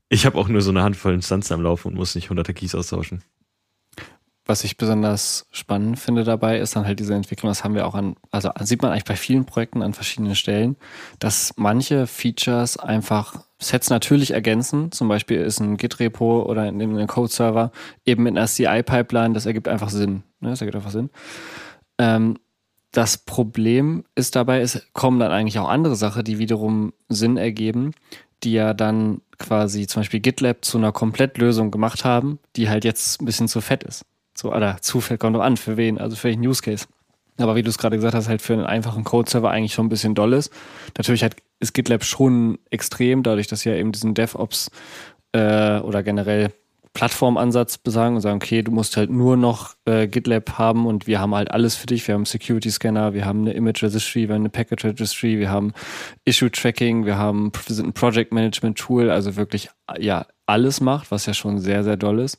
ich habe auch nur so eine Handvoll Instanzen am Laufen und muss nicht hunderte Keys austauschen. Was ich besonders spannend finde dabei, ist dann halt diese Entwicklung, das haben wir auch an, also sieht man eigentlich bei vielen Projekten an verschiedenen Stellen, dass manche Features einfach Sets natürlich ergänzen. Zum Beispiel ist ein Git-Repo oder in einem Code-Server eben mit einer CI-Pipeline, das ergibt einfach Sinn. Ne? Das ergibt einfach Sinn. Ähm, das Problem ist dabei, es kommen dann eigentlich auch andere Sachen, die wiederum Sinn ergeben, die ja dann quasi zum Beispiel GitLab zu einer Komplettlösung gemacht haben, die halt jetzt ein bisschen zu fett ist. So, oder zu fett kommt doch an, für wen, also für welchen Use Case. Aber wie du es gerade gesagt hast, halt für einen einfachen Code-Server eigentlich schon ein bisschen doll ist. Natürlich hat, ist GitLab schon extrem, dadurch, dass ja eben diesen DevOps äh, oder generell Plattformansatz besagen und sagen, okay, du musst halt nur noch äh, GitLab haben und wir haben halt alles für dich. Wir haben Security Scanner, wir haben eine Image Registry, wir haben eine Package Registry, wir haben Issue Tracking, wir haben wir sind ein Project Management Tool, also wirklich ja alles macht, was ja schon sehr, sehr doll ist.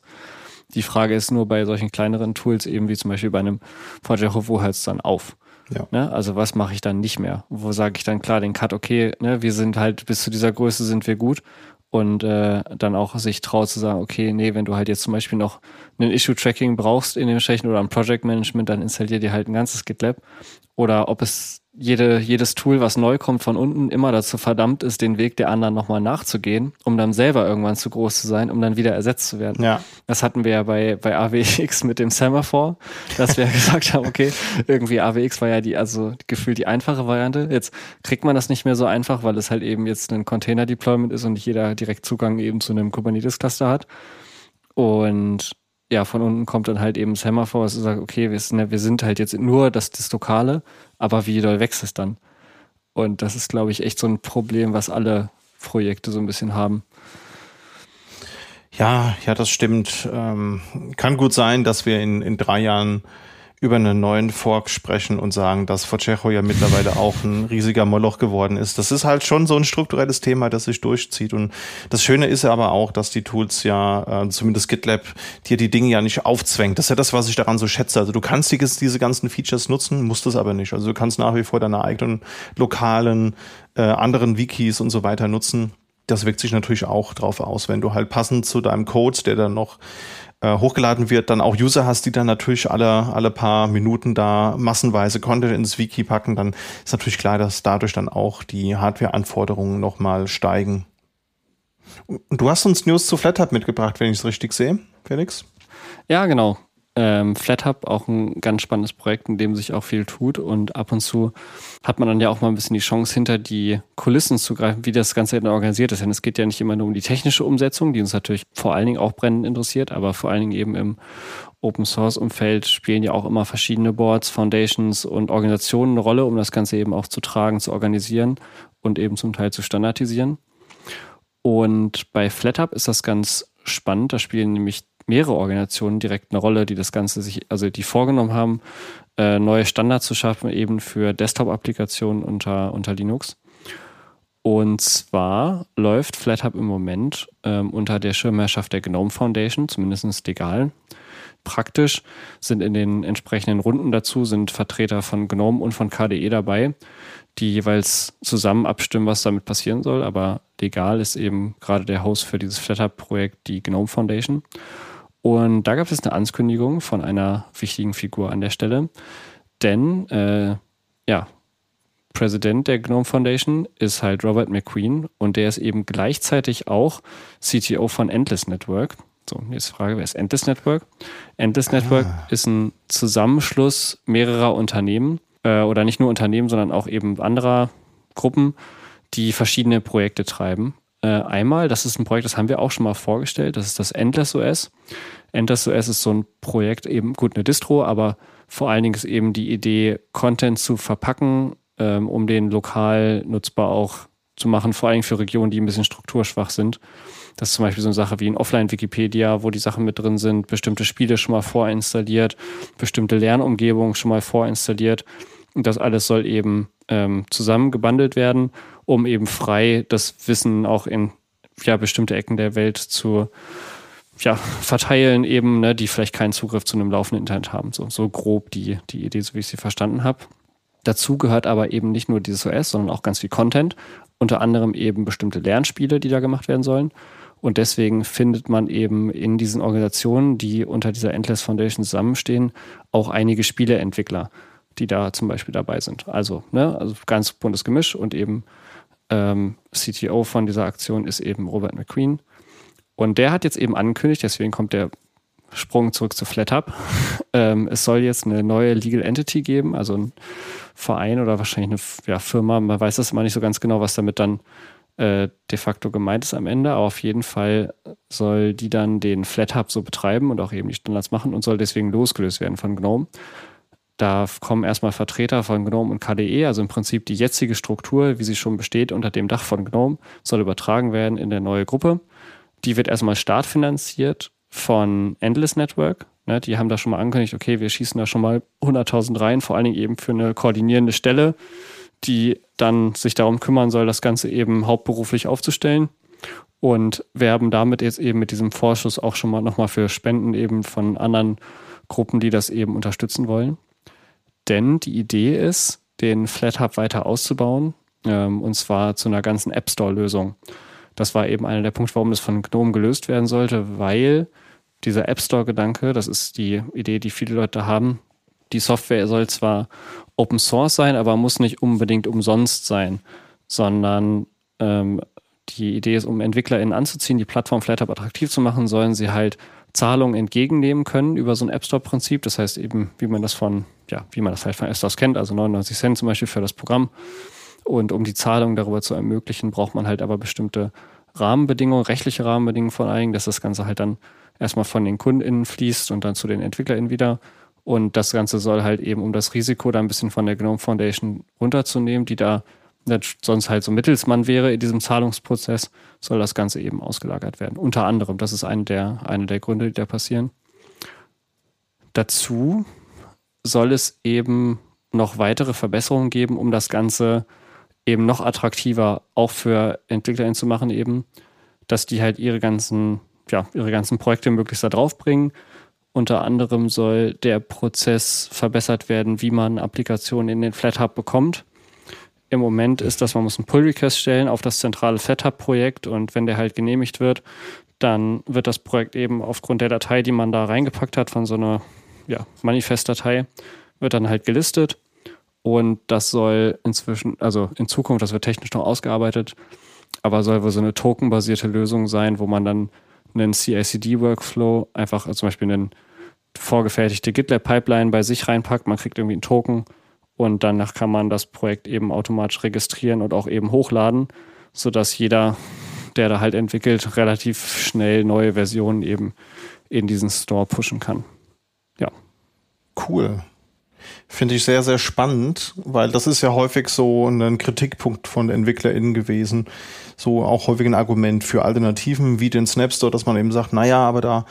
Die Frage ist nur bei solchen kleineren Tools, eben wie zum Beispiel bei einem Project, wo hört es dann auf? Ja. Ne? Also was mache ich dann nicht mehr? Wo sage ich dann klar den Cut, okay, ne, wir sind halt bis zu dieser Größe sind wir gut und äh, dann auch sich traut zu sagen, okay, nee, wenn du halt jetzt zum Beispiel noch ein Issue-Tracking brauchst in dem Schächen oder ein Project-Management, dann installier dir halt ein ganzes GitLab. Oder ob es jede, jedes Tool, was neu kommt von unten, immer dazu verdammt ist, den Weg der anderen nochmal nachzugehen, um dann selber irgendwann zu groß zu sein, um dann wieder ersetzt zu werden. Ja. Das hatten wir ja bei, bei AWX mit dem Semaphore, dass wir gesagt haben, okay, irgendwie AWX war ja die, also gefühlt die einfache Variante. Jetzt kriegt man das nicht mehr so einfach, weil es halt eben jetzt ein Container-Deployment ist und nicht jeder direkt Zugang eben zu einem Kubernetes-Cluster hat. Und ja, von unten kommt dann halt eben Semaphore, was sagt, okay, wir sind, wir sind halt jetzt nur das, das Lokale, aber wie doll wächst es dann? Und das ist, glaube ich, echt so ein Problem, was alle Projekte so ein bisschen haben. Ja, ja, das stimmt. Ähm, kann gut sein, dass wir in, in drei Jahren über einen neuen Fork sprechen und sagen, dass Forcejo ja mittlerweile auch ein riesiger Moloch geworden ist. Das ist halt schon so ein strukturelles Thema, das sich durchzieht. Und das Schöne ist ja aber auch, dass die Tools ja, äh, zumindest GitLab, dir die Dinge ja nicht aufzwängt. Das ist ja das, was ich daran so schätze. Also du kannst die, diese ganzen Features nutzen, musst es aber nicht. Also du kannst nach wie vor deine eigenen lokalen, äh, anderen Wikis und so weiter nutzen das wirkt sich natürlich auch drauf aus, wenn du halt passend zu deinem Code, der dann noch äh, hochgeladen wird, dann auch User hast, die dann natürlich alle, alle paar Minuten da massenweise Content ins Wiki packen, dann ist natürlich klar, dass dadurch dann auch die Hardware-Anforderungen nochmal steigen. Und du hast uns News zu FlatHub mitgebracht, wenn ich es richtig sehe, Felix? Ja, genau ähm, FlatHub auch ein ganz spannendes Projekt, in dem sich auch viel tut und ab und zu hat man dann ja auch mal ein bisschen die Chance, hinter die Kulissen zu greifen, wie das Ganze dann organisiert ist. Denn es geht ja nicht immer nur um die technische Umsetzung, die uns natürlich vor allen Dingen auch brennend interessiert, aber vor allen Dingen eben im Open Source Umfeld spielen ja auch immer verschiedene Boards, Foundations und Organisationen eine Rolle, um das Ganze eben auch zu tragen, zu organisieren und eben zum Teil zu standardisieren. Und bei FlatHub ist das ganz spannend. Da spielen nämlich mehrere Organisationen direkt eine Rolle, die das Ganze sich, also die vorgenommen haben, äh, neue Standards zu schaffen, eben für Desktop-Applikationen unter, unter Linux. Und zwar läuft FlatHub im Moment ähm, unter der Schirmherrschaft der GNOME Foundation, zumindest legal. praktisch sind in den entsprechenden Runden dazu, sind Vertreter von GNOME und von KDE dabei, die jeweils zusammen abstimmen, was damit passieren soll. Aber legal ist eben gerade der Host für dieses FlatHub-Projekt die GNOME Foundation. Und da gab es eine Ankündigung von einer wichtigen Figur an der Stelle. Denn, äh, ja, Präsident der GNOME Foundation ist halt Robert McQueen und der ist eben gleichzeitig auch CTO von Endless Network. So, nächste Frage, wer ist Endless Network? Endless Network ah. ist ein Zusammenschluss mehrerer Unternehmen äh, oder nicht nur Unternehmen, sondern auch eben anderer Gruppen, die verschiedene Projekte treiben. Äh, einmal, das ist ein Projekt, das haben wir auch schon mal vorgestellt, das ist das Endless OS. Endless OS ist so ein Projekt, eben gut eine Distro, aber vor allen Dingen ist eben die Idee, Content zu verpacken, ähm, um den lokal nutzbar auch zu machen, vor allem für Regionen, die ein bisschen strukturschwach sind. Das ist zum Beispiel so eine Sache wie ein Offline-Wikipedia, wo die Sachen mit drin sind, bestimmte Spiele schon mal vorinstalliert, bestimmte Lernumgebungen schon mal vorinstalliert. Und das alles soll eben ähm, zusammengebundelt werden, um eben frei das Wissen auch in ja, bestimmte Ecken der Welt zu ja, verteilen, eben, ne, die vielleicht keinen Zugriff zu einem laufenden Internet haben. So, so grob die, die Idee, so wie ich sie verstanden habe. Dazu gehört aber eben nicht nur dieses OS, sondern auch ganz viel Content, unter anderem eben bestimmte Lernspiele, die da gemacht werden sollen. Und deswegen findet man eben in diesen Organisationen, die unter dieser Endless Foundation zusammenstehen, auch einige Spieleentwickler, die da zum Beispiel dabei sind. Also, ne, also ganz buntes Gemisch und eben ähm, CTO von dieser Aktion ist eben Robert McQueen. Und der hat jetzt eben angekündigt, deswegen kommt der Sprung zurück zu FlatHub. ähm, es soll jetzt eine neue Legal Entity geben, also ein Verein oder wahrscheinlich eine ja, Firma. Man weiß das immer nicht so ganz genau, was damit dann äh, de facto gemeint ist am Ende. Aber auf jeden Fall soll die dann den FlatHub so betreiben und auch eben die Standards machen und soll deswegen losgelöst werden von GNOME. Da kommen erstmal Vertreter von GNOME und KDE, also im Prinzip die jetzige Struktur, wie sie schon besteht unter dem Dach von GNOME, soll übertragen werden in der neue Gruppe. Die wird erstmal startfinanziert von Endless Network. Ne, die haben da schon mal angekündigt, okay, wir schießen da schon mal 100.000 rein, vor allen Dingen eben für eine koordinierende Stelle, die dann sich darum kümmern soll, das Ganze eben hauptberuflich aufzustellen und werben damit jetzt eben mit diesem Vorschuss auch schon mal nochmal für Spenden eben von anderen Gruppen, die das eben unterstützen wollen. Denn die Idee ist, den FlatHub weiter auszubauen, ähm, und zwar zu einer ganzen App Store-Lösung. Das war eben einer der Punkte, warum das von GNOME gelöst werden sollte, weil dieser App Store-Gedanke, das ist die Idee, die viele Leute haben. Die Software soll zwar Open Source sein, aber muss nicht unbedingt umsonst sein, sondern ähm, die Idee ist, um EntwicklerInnen anzuziehen, die Plattform FlatHub attraktiv zu machen, sollen sie halt Zahlungen entgegennehmen können über so ein App Store-Prinzip. Das heißt eben, wie man das von, ja, wie man das halt von App Stores kennt, also 99 Cent zum Beispiel für das Programm. Und um die Zahlung darüber zu ermöglichen, braucht man halt aber bestimmte Rahmenbedingungen, rechtliche Rahmenbedingungen vor allen Dingen, dass das Ganze halt dann erstmal von den KundInnen fließt und dann zu den EntwicklerInnen wieder. Und das Ganze soll halt eben, um das Risiko da ein bisschen von der Gnome Foundation runterzunehmen, die da sonst halt so Mittelsmann wäre in diesem Zahlungsprozess, soll das Ganze eben ausgelagert werden. Unter anderem, das ist eine der, eine der Gründe, die da passieren. Dazu soll es eben noch weitere Verbesserungen geben, um das Ganze eben noch attraktiver auch für EntwicklerInnen zu machen, eben, dass die halt ihre ganzen, ja, ihre ganzen Projekte möglichst da draufbringen. Unter anderem soll der Prozess verbessert werden, wie man Applikationen in den FlatHub bekommt. Im Moment ist das, man muss einen Pull-Request stellen auf das zentrale FlatHub-Projekt und wenn der halt genehmigt wird, dann wird das Projekt eben aufgrund der Datei, die man da reingepackt hat, von so einer ja, Manifest-Datei, wird dann halt gelistet und das soll inzwischen, also in Zukunft, das wird technisch noch ausgearbeitet, aber soll wohl so eine tokenbasierte Lösung sein, wo man dann einen CICD-Workflow einfach zum Beispiel eine vorgefertigte GitLab-Pipeline bei sich reinpackt. Man kriegt irgendwie einen Token und danach kann man das Projekt eben automatisch registrieren und auch eben hochladen, sodass jeder, der da halt entwickelt, relativ schnell neue Versionen eben in diesen Store pushen kann. Ja. Cool. Finde ich sehr, sehr spannend, weil das ist ja häufig so ein Kritikpunkt von EntwicklerInnen gewesen. So auch häufig ein Argument für Alternativen wie den Snapstore, dass man eben sagt, naja, aber da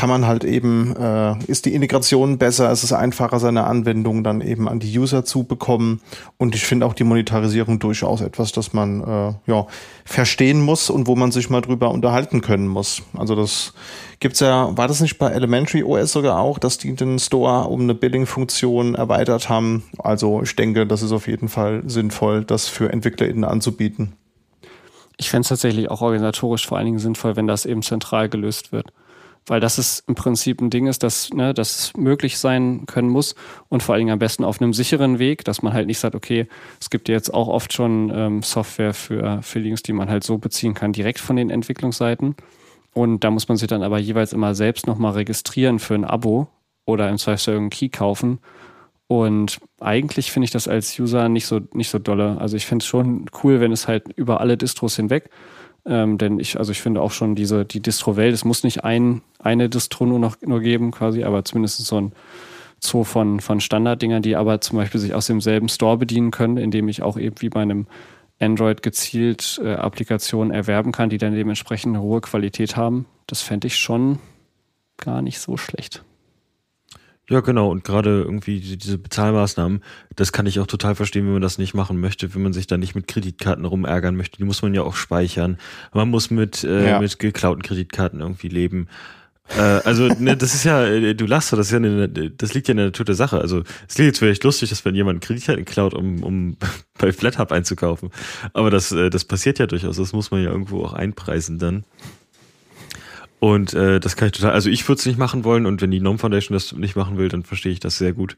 kann man halt eben, äh, ist die Integration besser, es ist einfacher, seine Anwendungen dann eben an die User zu bekommen. Und ich finde auch die Monetarisierung durchaus etwas, das man äh, ja, verstehen muss und wo man sich mal drüber unterhalten können muss. Also das gibt's ja, war das nicht bei Elementary OS sogar auch, dass die den Store um eine Billing-Funktion erweitert haben? Also ich denke, das ist auf jeden Fall sinnvoll, das für EntwicklerInnen anzubieten. Ich fände es tatsächlich auch organisatorisch vor allen Dingen sinnvoll, wenn das eben zentral gelöst wird. Weil das ist im Prinzip ein Ding ist, dass ne, das möglich sein können muss und vor allen Dingen am besten auf einem sicheren Weg, dass man halt nicht sagt, okay, es gibt ja jetzt auch oft schon ähm, Software für, für Links, die man halt so beziehen kann, direkt von den Entwicklungsseiten. Und da muss man sich dann aber jeweils immer selbst nochmal registrieren für ein Abo oder im Zweifel irgendeinen Key kaufen. Und eigentlich finde ich das als User nicht so, nicht so dolle. Also ich finde es schon cool, wenn es halt über alle Distros hinweg, ähm, denn ich, also ich finde auch schon diese, die Distro-Welt, es muss nicht ein, eine Distro nur noch nur geben, quasi, aber zumindest so ein Zoo von, von Standarddingern, die aber zum Beispiel sich aus demselben Store bedienen können, indem ich auch eben wie bei einem Android gezielt äh, Applikationen erwerben kann, die dann dementsprechend eine hohe Qualität haben. Das fände ich schon gar nicht so schlecht. Ja, genau. Und gerade irgendwie diese Bezahlmaßnahmen, das kann ich auch total verstehen, wenn man das nicht machen möchte, wenn man sich da nicht mit Kreditkarten rumärgern möchte. Die muss man ja auch speichern. Man muss mit, äh, ja. mit geklauten Kreditkarten irgendwie leben. Äh, also, ne, das ist ja, äh, du lachst, das ist ja eine, das liegt ja in der Natur der Sache. Also, es liegt jetzt vielleicht lustig, dass wenn jemand Kreditkarten klaut, um, um bei FlatHub einzukaufen. Aber das, äh, das passiert ja durchaus. Das muss man ja irgendwo auch einpreisen dann. Und äh, das kann ich total, also ich würde es nicht machen wollen und wenn die Gnome Foundation das nicht machen will, dann verstehe ich das sehr gut.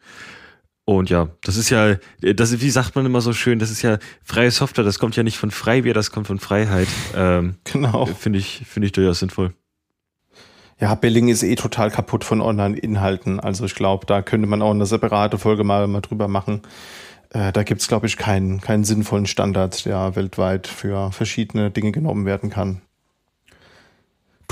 Und ja, das ist ja, das wie sagt man immer so schön, das ist ja freie Software, das kommt ja nicht von Freibier, das kommt von Freiheit. Ähm, genau. Finde ich, finde ich durchaus sinnvoll. Ja, Billing ist eh total kaputt von Online-Inhalten. Also ich glaube, da könnte man auch eine separate Folge mal, mal drüber machen. Äh, da gibt's glaube ich, keinen, keinen sinnvollen Standard, der weltweit für verschiedene Dinge genommen werden kann.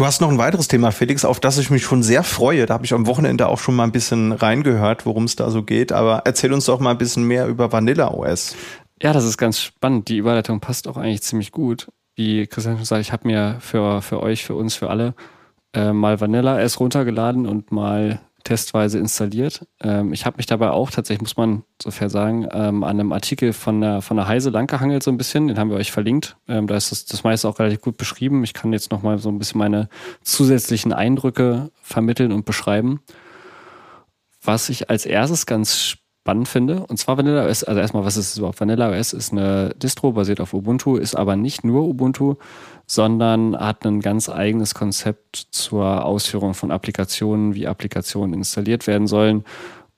Du hast noch ein weiteres Thema, Felix, auf das ich mich schon sehr freue. Da habe ich am Wochenende auch schon mal ein bisschen reingehört, worum es da so geht. Aber erzähl uns doch mal ein bisschen mehr über Vanilla OS. Ja, das ist ganz spannend. Die Überleitung passt auch eigentlich ziemlich gut. Wie Christian schon sagt, ich habe mir für, für euch, für uns, für alle äh, mal Vanilla OS runtergeladen und mal testweise installiert. Ähm, ich habe mich dabei auch tatsächlich, muss man so fair sagen, ähm, an einem Artikel von der, von der Heise langgehangelt so ein bisschen. Den haben wir euch verlinkt. Ähm, da ist das, das meiste auch relativ gut beschrieben. Ich kann jetzt nochmal so ein bisschen meine zusätzlichen Eindrücke vermitteln und beschreiben. Was ich als erstes ganz spannend finde. Und zwar Vanilla OS, also erstmal, was ist überhaupt? Vanilla OS ist eine Distro basiert auf Ubuntu, ist aber nicht nur Ubuntu, sondern hat ein ganz eigenes Konzept zur Ausführung von Applikationen, wie Applikationen installiert werden sollen.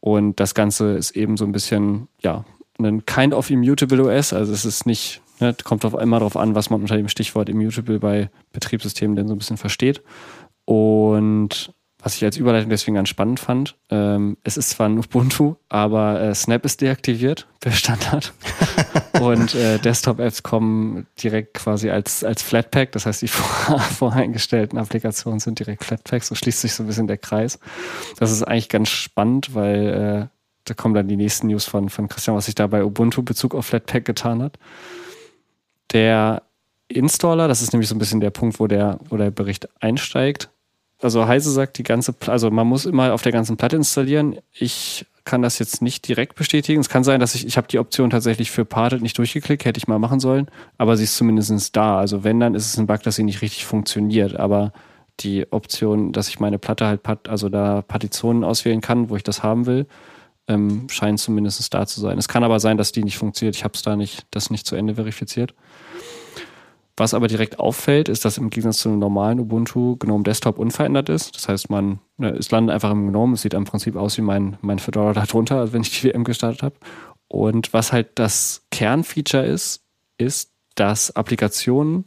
Und das Ganze ist eben so ein bisschen, ja, ein kind of immutable OS. Also es ist nicht, ne, kommt auf immer darauf an, was man unter dem Stichwort immutable bei Betriebssystemen denn so ein bisschen versteht. Und was ich als Überleitung deswegen ganz spannend fand. Ähm, es ist zwar ein Ubuntu, aber äh, Snap ist deaktiviert per Standard. und äh, Desktop-Apps kommen direkt quasi als, als Flatpak. Das heißt, die vor, voreingestellten Applikationen sind direkt Flatpak. So schließt sich so ein bisschen der Kreis. Das ist eigentlich ganz spannend, weil äh, da kommen dann die nächsten News von, von Christian, was sich da bei Ubuntu Bezug auf Flatpak getan hat. Der Installer, das ist nämlich so ein bisschen der Punkt, wo der, wo der Bericht einsteigt, also Heise sagt, die ganze, also man muss immer auf der ganzen Platte installieren. Ich kann das jetzt nicht direkt bestätigen. Es kann sein, dass ich, ich habe die Option tatsächlich für Parted nicht durchgeklickt, hätte ich mal machen sollen, aber sie ist zumindest da. Also wenn, dann ist es ein Bug, dass sie nicht richtig funktioniert. Aber die Option, dass ich meine Platte halt, also da Partitionen auswählen kann, wo ich das haben will, ähm, scheint zumindest da zu sein. Es kann aber sein, dass die nicht funktioniert. Ich habe es da nicht, das nicht zu Ende verifiziert. Was aber direkt auffällt, ist, dass im Gegensatz zu einem normalen Ubuntu GNOME Desktop unverändert ist. Das heißt, man, ne, es landet einfach im GNOME. Es sieht im Prinzip aus wie mein, mein Fedora darunter, wenn ich die VM gestartet habe. Und was halt das Kernfeature ist, ist, dass Applikationen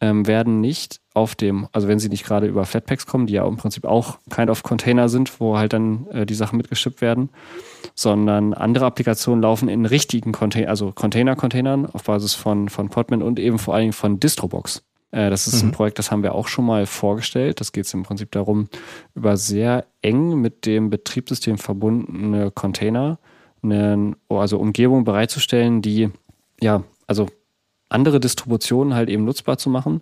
ähm, werden nicht auf dem, also wenn sie nicht gerade über Flatpaks kommen, die ja im Prinzip auch kind of Container sind, wo halt dann äh, die Sachen mitgeschippt werden, sondern andere Applikationen laufen in richtigen Container, also Container-Containern auf Basis von, von Podman und eben vor allen Dingen von Distrobox. Äh, das ist mhm. ein Projekt, das haben wir auch schon mal vorgestellt. Das geht im Prinzip darum, über sehr eng mit dem Betriebssystem verbundene Container, eine, also Umgebung bereitzustellen, die ja, also andere Distributionen halt eben nutzbar zu machen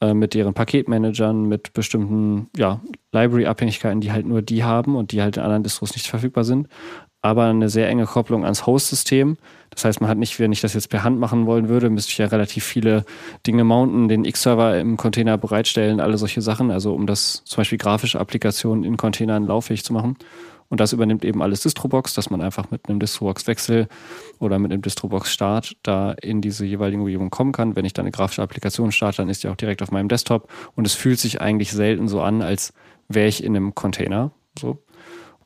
äh, mit deren Paketmanagern, mit bestimmten ja, Library-Abhängigkeiten, die halt nur die haben und die halt in anderen Distros nicht verfügbar sind. Aber eine sehr enge Kopplung ans Host-System. Das heißt, man hat nicht, wenn ich das jetzt per Hand machen wollen würde, müsste ich ja relativ viele Dinge mounten, den X-Server im Container bereitstellen, alle solche Sachen. Also um das zum Beispiel grafische Applikationen in Containern lauffähig zu machen. Und das übernimmt eben alles Distrobox, dass man einfach mit einem Distrobox-Wechsel oder mit einem Distrobox-Start da in diese jeweiligen Umgebung kommen kann. Wenn ich dann eine grafische Applikation starte, dann ist die auch direkt auf meinem Desktop und es fühlt sich eigentlich selten so an, als wäre ich in einem Container. So.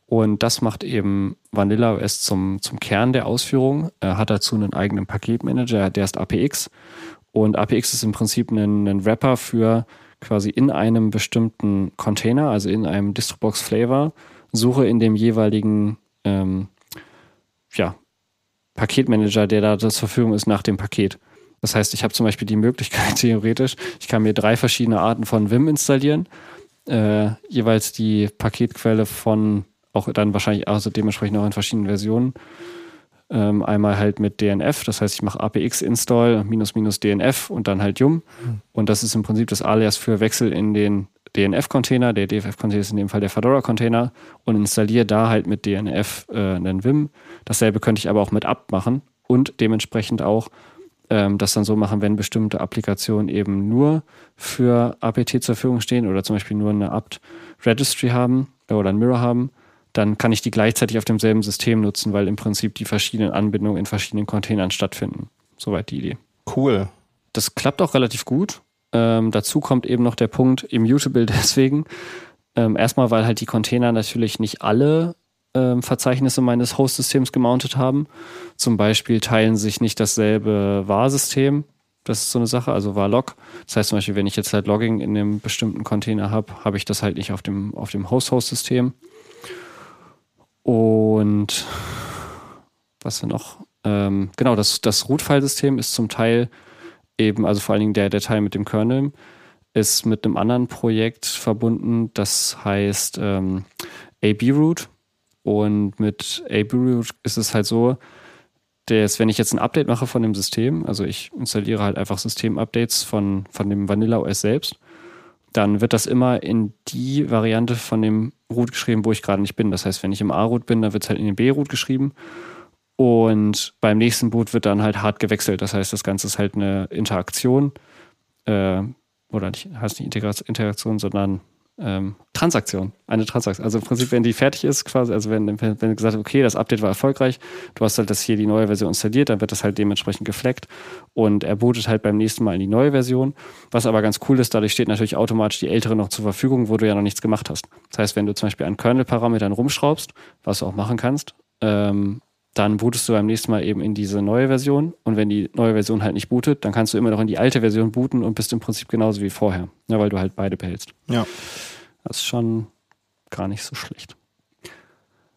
Und das macht eben Vanilla OS zum, zum Kern der Ausführung. Er hat dazu einen eigenen Paketmanager, der ist APX. Und APX ist im Prinzip ein, ein Wrapper für quasi in einem bestimmten Container, also in einem Distrobox Flavor, suche in dem jeweiligen ähm, ja, Paketmanager, der da zur Verfügung ist, nach dem Paket. Das heißt, ich habe zum Beispiel die Möglichkeit, theoretisch, ich kann mir drei verschiedene Arten von Vim installieren, äh, jeweils die Paketquelle von, auch dann wahrscheinlich also dementsprechend auch in verschiedenen Versionen. Ähm, einmal halt mit DNF, das heißt, ich mache APX-Install minus minus DNF und dann halt Yum. Mhm. Und das ist im Prinzip das Alias für Wechsel in den DNF-Container, der DFF-Container ist in dem Fall der Fedora-Container und installiere da halt mit DNF äh, einen Vim. Dasselbe könnte ich aber auch mit apt machen und dementsprechend auch ähm, das dann so machen, wenn bestimmte Applikationen eben nur für APT zur Verfügung stehen oder zum Beispiel nur eine apt-Registry haben oder ein Mirror haben, dann kann ich die gleichzeitig auf demselben System nutzen, weil im Prinzip die verschiedenen Anbindungen in verschiedenen Containern stattfinden. Soweit die Idee. Cool. Das klappt auch relativ gut. Ähm, dazu kommt eben noch der Punkt immutable deswegen. Ähm, erstmal, weil halt die Container natürlich nicht alle ähm, Verzeichnisse meines Host-Systems gemountet haben. Zum Beispiel teilen sich nicht dasselbe var-System. Das ist so eine Sache, also var-log. Das heißt zum Beispiel, wenn ich jetzt halt Logging in einem bestimmten Container habe, habe ich das halt nicht auf dem, auf dem Host-Host-System. Und was wir noch? Ähm, genau, das, das Root-File-System ist zum Teil eben, also vor allen Dingen der, der Teil mit dem Kernel, ist mit einem anderen Projekt verbunden, das heißt ähm, AB-Root. Und mit AB-Root ist es halt so, dass wenn ich jetzt ein Update mache von dem System, also ich installiere halt einfach System-Updates von, von dem Vanilla OS selbst, dann wird das immer in die Variante von dem Root geschrieben, wo ich gerade nicht bin. Das heißt, wenn ich im A-Root bin, dann wird es halt in den B-Root geschrieben. Und beim nächsten Boot wird dann halt hart gewechselt. Das heißt, das Ganze ist halt eine Interaktion. Äh, oder nicht, heißt nicht Interaktion, sondern ähm, Transaktion. Eine Transaktion. Also im Prinzip, wenn die fertig ist, quasi, also wenn, wenn, gesagt okay, das Update war erfolgreich, du hast halt das hier die neue Version installiert, dann wird das halt dementsprechend gefleckt und er bootet halt beim nächsten Mal in die neue Version. Was aber ganz cool ist, dadurch steht natürlich automatisch die ältere noch zur Verfügung, wo du ja noch nichts gemacht hast. Das heißt, wenn du zum Beispiel an Kernel-Parametern rumschraubst, was du auch machen kannst, ähm, dann bootest du beim nächsten Mal eben in diese neue Version. Und wenn die neue Version halt nicht bootet, dann kannst du immer noch in die alte Version booten und bist im Prinzip genauso wie vorher. Ja, weil du halt beide behältst. Ja. Das ist schon gar nicht so schlecht.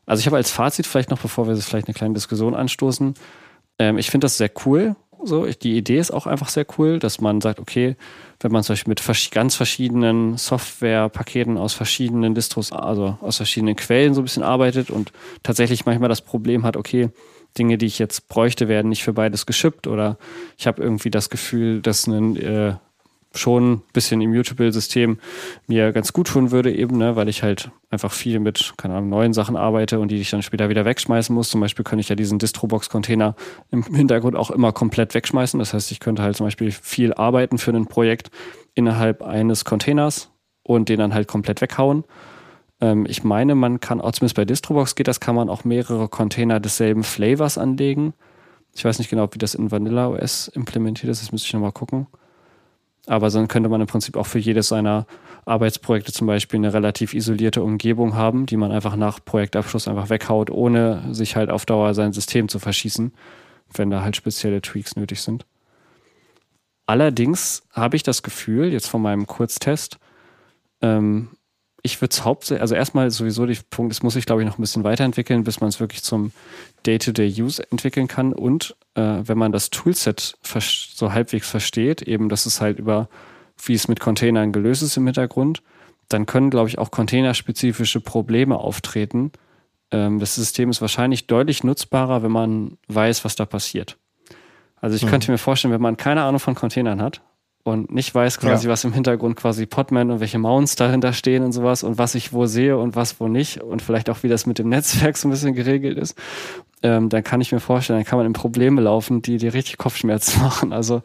Also ich habe als Fazit vielleicht noch, bevor wir vielleicht eine kleine Diskussion anstoßen, ähm, ich finde das sehr cool. So, ich, die Idee ist auch einfach sehr cool, dass man sagt, okay, wenn man zum Beispiel mit ganz verschiedenen Softwarepaketen aus verschiedenen Distros, also aus verschiedenen Quellen so ein bisschen arbeitet und tatsächlich manchmal das Problem hat, okay, Dinge, die ich jetzt bräuchte, werden nicht für beides geschippt oder ich habe irgendwie das Gefühl, dass ein äh, schon ein bisschen Immutable-System mir ganz gut tun würde, eben, ne, weil ich halt einfach viel mit, keine Ahnung, neuen Sachen arbeite und die ich dann später wieder wegschmeißen muss. Zum Beispiel könnte ich ja diesen Distrobox-Container im Hintergrund auch immer komplett wegschmeißen. Das heißt, ich könnte halt zum Beispiel viel arbeiten für ein Projekt innerhalb eines Containers und den dann halt komplett weghauen. Ähm, ich meine, man kann, auch zumindest bei Distrobox geht das, kann man auch mehrere Container desselben Flavors anlegen. Ich weiß nicht genau, wie das in Vanilla OS implementiert ist, das müsste ich nochmal gucken. Aber dann könnte man im Prinzip auch für jedes seiner Arbeitsprojekte zum Beispiel eine relativ isolierte Umgebung haben, die man einfach nach Projektabschluss einfach weghaut, ohne sich halt auf Dauer sein System zu verschießen, wenn da halt spezielle Tweaks nötig sind. Allerdings habe ich das Gefühl, jetzt von meinem Kurztest, ähm, ich würde es hauptsächlich, also erstmal sowieso der Punkt, es muss sich, glaube ich, noch ein bisschen weiterentwickeln, bis man es wirklich zum Day-to-Day-Use entwickeln kann. Und äh, wenn man das Toolset so halbwegs versteht, eben, dass es halt über, wie es mit Containern gelöst ist im Hintergrund, dann können, glaube ich, auch containerspezifische Probleme auftreten. Ähm, das System ist wahrscheinlich deutlich nutzbarer, wenn man weiß, was da passiert. Also ich mhm. könnte mir vorstellen, wenn man keine Ahnung von Containern hat und nicht weiß quasi, ja. was im Hintergrund quasi Podman und welche Mounts dahinter stehen und sowas und was ich wo sehe und was wo nicht und vielleicht auch wie das mit dem Netzwerk so ein bisschen geregelt ist, ähm, dann kann ich mir vorstellen, dann kann man in Probleme laufen, die dir richtig Kopfschmerzen machen. Also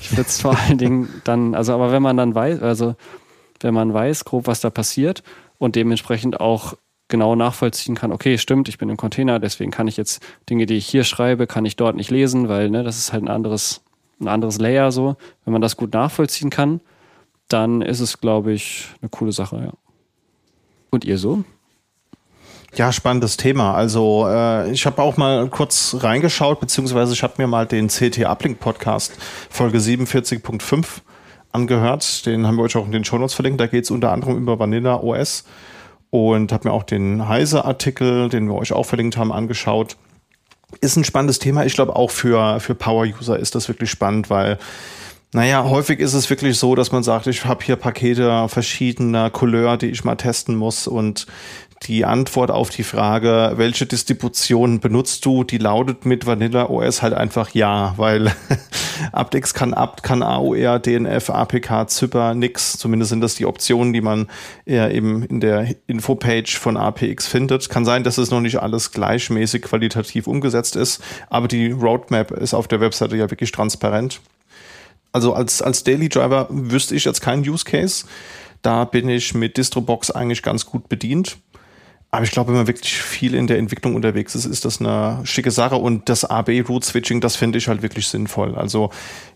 ich würde es vor allen Dingen dann, also aber wenn man dann weiß, also wenn man weiß grob, was da passiert und dementsprechend auch genau nachvollziehen kann, okay, stimmt, ich bin im Container, deswegen kann ich jetzt Dinge, die ich hier schreibe, kann ich dort nicht lesen, weil ne, das ist halt ein anderes, ein anderes Layer so. Wenn man das gut nachvollziehen kann, dann ist es, glaube ich, eine coole Sache, ja. Und ihr so? Ja, spannendes Thema. Also äh, ich habe auch mal kurz reingeschaut, beziehungsweise ich habe mir mal den CT Uplink Podcast Folge 47.5 angehört. Den haben wir euch auch in den Show Notes verlinkt. Da geht es unter anderem über Vanilla OS und habe mir auch den Heise-Artikel, den wir euch auch verlinkt haben, angeschaut. Ist ein spannendes Thema. Ich glaube auch für, für Power-User ist das wirklich spannend, weil naja, häufig ist es wirklich so, dass man sagt, ich habe hier Pakete verschiedener Couleur, die ich mal testen muss und die Antwort auf die Frage, welche Distribution benutzt du, die lautet mit Vanilla OS halt einfach ja, weil aptX kann apt, kann AOR, DNF, APK, Zypper, nix. Zumindest sind das die Optionen, die man eben in der Infopage von APX findet. Kann sein, dass es noch nicht alles gleichmäßig qualitativ umgesetzt ist, aber die Roadmap ist auf der Webseite ja wirklich transparent. Also als, als Daily Driver wüsste ich jetzt keinen Use Case. Da bin ich mit Distrobox eigentlich ganz gut bedient. Aber ich glaube, wenn man wirklich viel in der Entwicklung unterwegs ist, ist das eine schicke Sache. Und das AB-Root-Switching, das finde ich halt wirklich sinnvoll. Also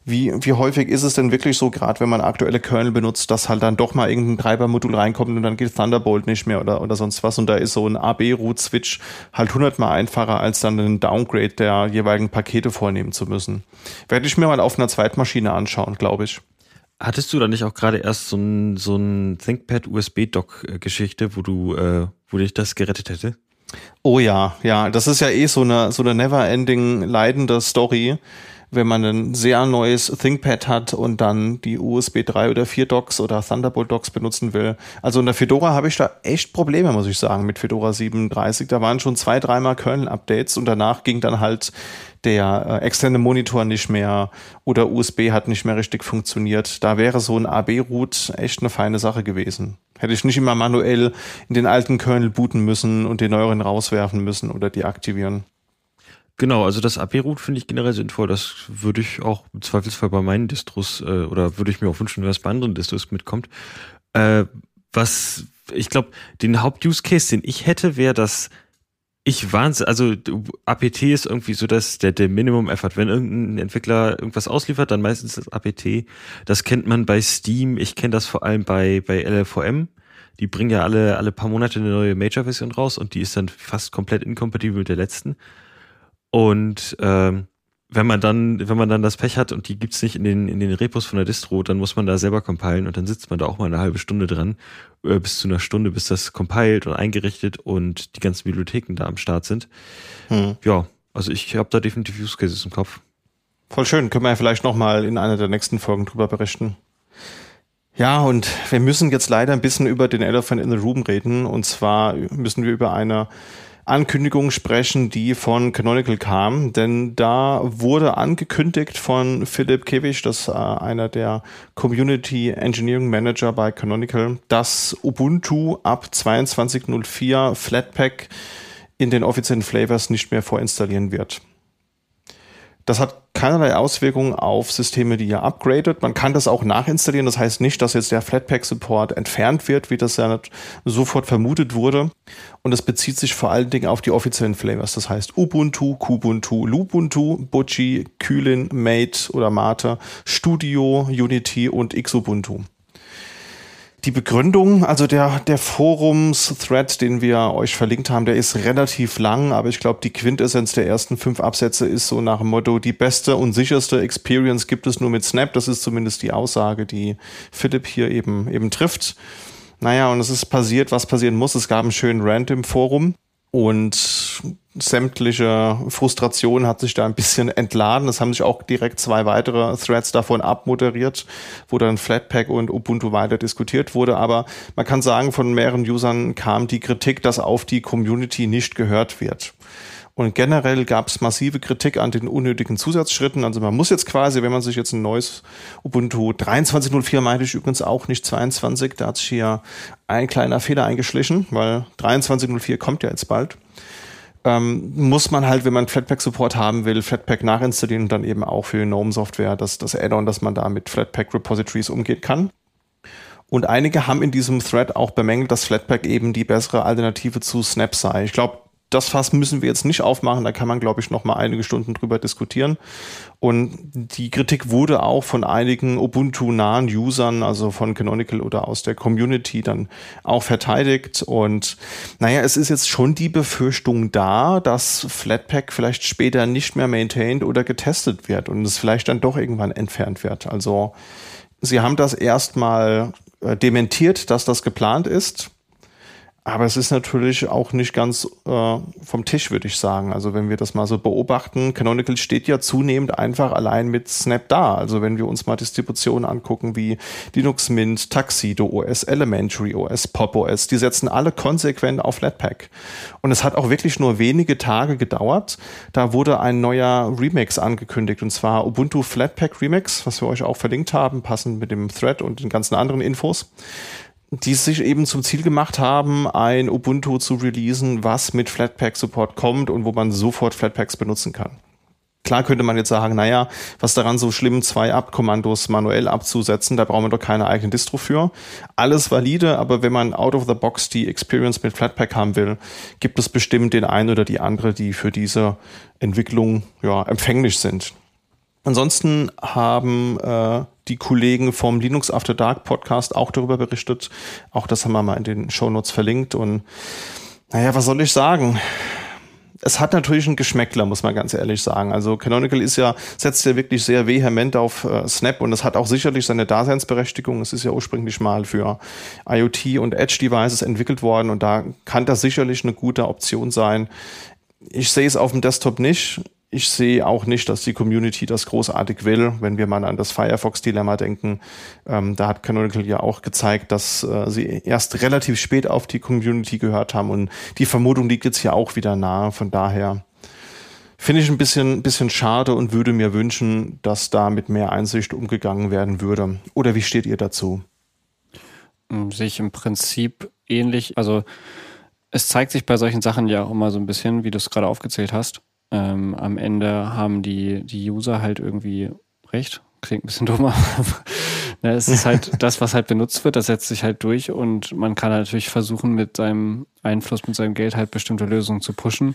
wie, wie häufig ist es denn wirklich so, gerade wenn man aktuelle Kernel benutzt, dass halt dann doch mal irgendein Treibermodul reinkommt und dann geht Thunderbolt nicht mehr oder, oder sonst was. Und da ist so ein AB-Root-Switch halt hundertmal einfacher, als dann einen Downgrade der jeweiligen Pakete vornehmen zu müssen. Werde ich mir mal auf einer Zweitmaschine anschauen, glaube ich. Hattest du da nicht auch gerade erst so ein, so ein ThinkPad USB-Dock-Geschichte, wo du, äh, wo dich das gerettet hätte? Oh ja, ja, das ist ja eh so eine, so eine never-ending leidende Story wenn man ein sehr neues ThinkPad hat und dann die USB 3 oder 4 Docks oder Thunderbolt Docks benutzen will. Also in der Fedora habe ich da echt Probleme, muss ich sagen, mit Fedora 37. Da waren schon zwei, dreimal Kernel-Updates und danach ging dann halt der äh, externe Monitor nicht mehr oder USB hat nicht mehr richtig funktioniert. Da wäre so ein AB-Root echt eine feine Sache gewesen. Hätte ich nicht immer manuell in den alten Kernel booten müssen und den neueren rauswerfen müssen oder deaktivieren. Genau, also das AP-Root finde ich generell sinnvoll. Das würde ich auch im Zweifelsfall bei meinen Distros äh, oder würde ich mir auch wünschen, wenn das bei anderen Distros mitkommt. Äh, was ich glaube, den Haupt-Use-Case, den ich hätte, wäre, dass ich wahnsinn, also APT ist irgendwie so dass der, der Minimum-Effort. Wenn irgendein Entwickler irgendwas ausliefert, dann meistens das APT. Das kennt man bei Steam. Ich kenne das vor allem bei, bei LLVM. Die bringen ja alle, alle paar Monate eine neue Major-Version raus und die ist dann fast komplett inkompatibel mit der letzten. Und ähm, wenn man dann, wenn man dann das Pech hat und die gibt's nicht in den, in den Repos von der Distro, dann muss man da selber compilen und dann sitzt man da auch mal eine halbe Stunde dran, äh, bis zu einer Stunde, bis das compiled und eingerichtet und die ganzen Bibliotheken da am Start sind. Hm. Ja, also ich habe da definitiv Use Cases im Kopf. Voll schön, können wir ja vielleicht nochmal in einer der nächsten Folgen drüber berichten. Ja, und wir müssen jetzt leider ein bisschen über den Elephant in the Room reden. Und zwar müssen wir über eine Ankündigung sprechen, die von Canonical kam, denn da wurde angekündigt von Philipp Kewich, das äh, einer der Community Engineering Manager bei Canonical, dass Ubuntu ab 22.04 Flatpak in den offiziellen Flavors nicht mehr vorinstallieren wird. Das hat keinerlei Auswirkungen auf Systeme, die ihr upgradet. Man kann das auch nachinstallieren. Das heißt nicht, dass jetzt der Flatpak-Support entfernt wird, wie das ja sofort vermutet wurde. Und das bezieht sich vor allen Dingen auf die offiziellen Flavors. Das heißt Ubuntu, Kubuntu, Lubuntu, Butchie, Kühlin, Mate oder Mate, Studio, Unity und Xubuntu. Die Begründung, also der, der Forums-Thread, den wir euch verlinkt haben, der ist relativ lang, aber ich glaube, die Quintessenz der ersten fünf Absätze ist so nach dem Motto, die beste und sicherste Experience gibt es nur mit Snap. Das ist zumindest die Aussage, die Philipp hier eben, eben trifft. Naja, und es ist passiert, was passieren muss. Es gab einen schönen Rant im Forum und sämtliche Frustration hat sich da ein bisschen entladen. Es haben sich auch direkt zwei weitere Threads davon abmoderiert, wo dann Flatpak und Ubuntu weiter diskutiert wurde. Aber man kann sagen, von mehreren Usern kam die Kritik, dass auf die Community nicht gehört wird. Und generell gab es massive Kritik an den unnötigen Zusatzschritten. Also man muss jetzt quasi, wenn man sich jetzt ein neues Ubuntu 23.04 meinte ich übrigens auch nicht 22, da hat sich hier ein kleiner Fehler eingeschlichen, weil 23.04 kommt ja jetzt bald. Ähm, muss man halt, wenn man Flatpak-Support haben will, Flatpak nachinstallieren und dann eben auch für GNOME-Software das, das Add-on, dass man da mit Flatpak-Repositories umgehen kann. Und einige haben in diesem Thread auch bemängelt, dass Flatpak eben die bessere Alternative zu Snap sei. Ich glaube, das Fass müssen wir jetzt nicht aufmachen. Da kann man, glaube ich, noch mal einige Stunden drüber diskutieren. Und die Kritik wurde auch von einigen Ubuntu-nahen Usern, also von Canonical oder aus der Community, dann auch verteidigt. Und naja, es ist jetzt schon die Befürchtung da, dass Flatpak vielleicht später nicht mehr maintained oder getestet wird und es vielleicht dann doch irgendwann entfernt wird. Also sie haben das erstmal äh, dementiert, dass das geplant ist. Aber es ist natürlich auch nicht ganz äh, vom Tisch, würde ich sagen. Also wenn wir das mal so beobachten, Canonical steht ja zunehmend einfach allein mit Snap da. Also wenn wir uns mal Distributionen angucken wie Linux Mint, Tuxedo OS, Elementary OS, Pop OS, die setzen alle konsequent auf Flatpak. Und es hat auch wirklich nur wenige Tage gedauert. Da wurde ein neuer Remix angekündigt und zwar Ubuntu Flatpak Remix, was wir euch auch verlinkt haben, passend mit dem Thread und den ganzen anderen Infos die sich eben zum Ziel gemacht haben, ein Ubuntu zu releasen, was mit Flatpak-Support kommt und wo man sofort Flatpaks benutzen kann. Klar könnte man jetzt sagen, naja, was daran so schlimm, zwei Apt-Kommandos manuell abzusetzen, da brauchen wir doch keine eigene Distro für. Alles valide, aber wenn man out of the box die Experience mit Flatpak haben will, gibt es bestimmt den einen oder die andere, die für diese Entwicklung ja, empfänglich sind. Ansonsten haben äh, die Kollegen vom Linux After Dark Podcast auch darüber berichtet. Auch das haben wir mal in den Show Notes verlinkt. Und naja, was soll ich sagen? Es hat natürlich einen Geschmäckler, muss man ganz ehrlich sagen. Also Canonical ist ja, setzt ja wirklich sehr vehement auf äh, Snap und es hat auch sicherlich seine Daseinsberechtigung. Es ist ja ursprünglich mal für IoT und Edge Devices entwickelt worden und da kann das sicherlich eine gute Option sein. Ich sehe es auf dem Desktop nicht ich sehe auch nicht, dass die Community das großartig will. Wenn wir mal an das Firefox-Dilemma denken, ähm, da hat Canonical ja auch gezeigt, dass äh, sie erst relativ spät auf die Community gehört haben und die Vermutung liegt jetzt hier auch wieder nahe. Von daher finde ich ein bisschen, bisschen schade und würde mir wünschen, dass da mit mehr Einsicht umgegangen werden würde. Oder wie steht ihr dazu? Hm, sehe ich im Prinzip ähnlich. Also es zeigt sich bei solchen Sachen ja auch immer so ein bisschen, wie du es gerade aufgezählt hast ähm, am Ende haben die, die User halt irgendwie recht. Klingt ein bisschen dummer. ne, es ist halt das, was halt benutzt wird, das setzt sich halt durch und man kann natürlich versuchen, mit seinem Einfluss, mit seinem Geld halt bestimmte Lösungen zu pushen.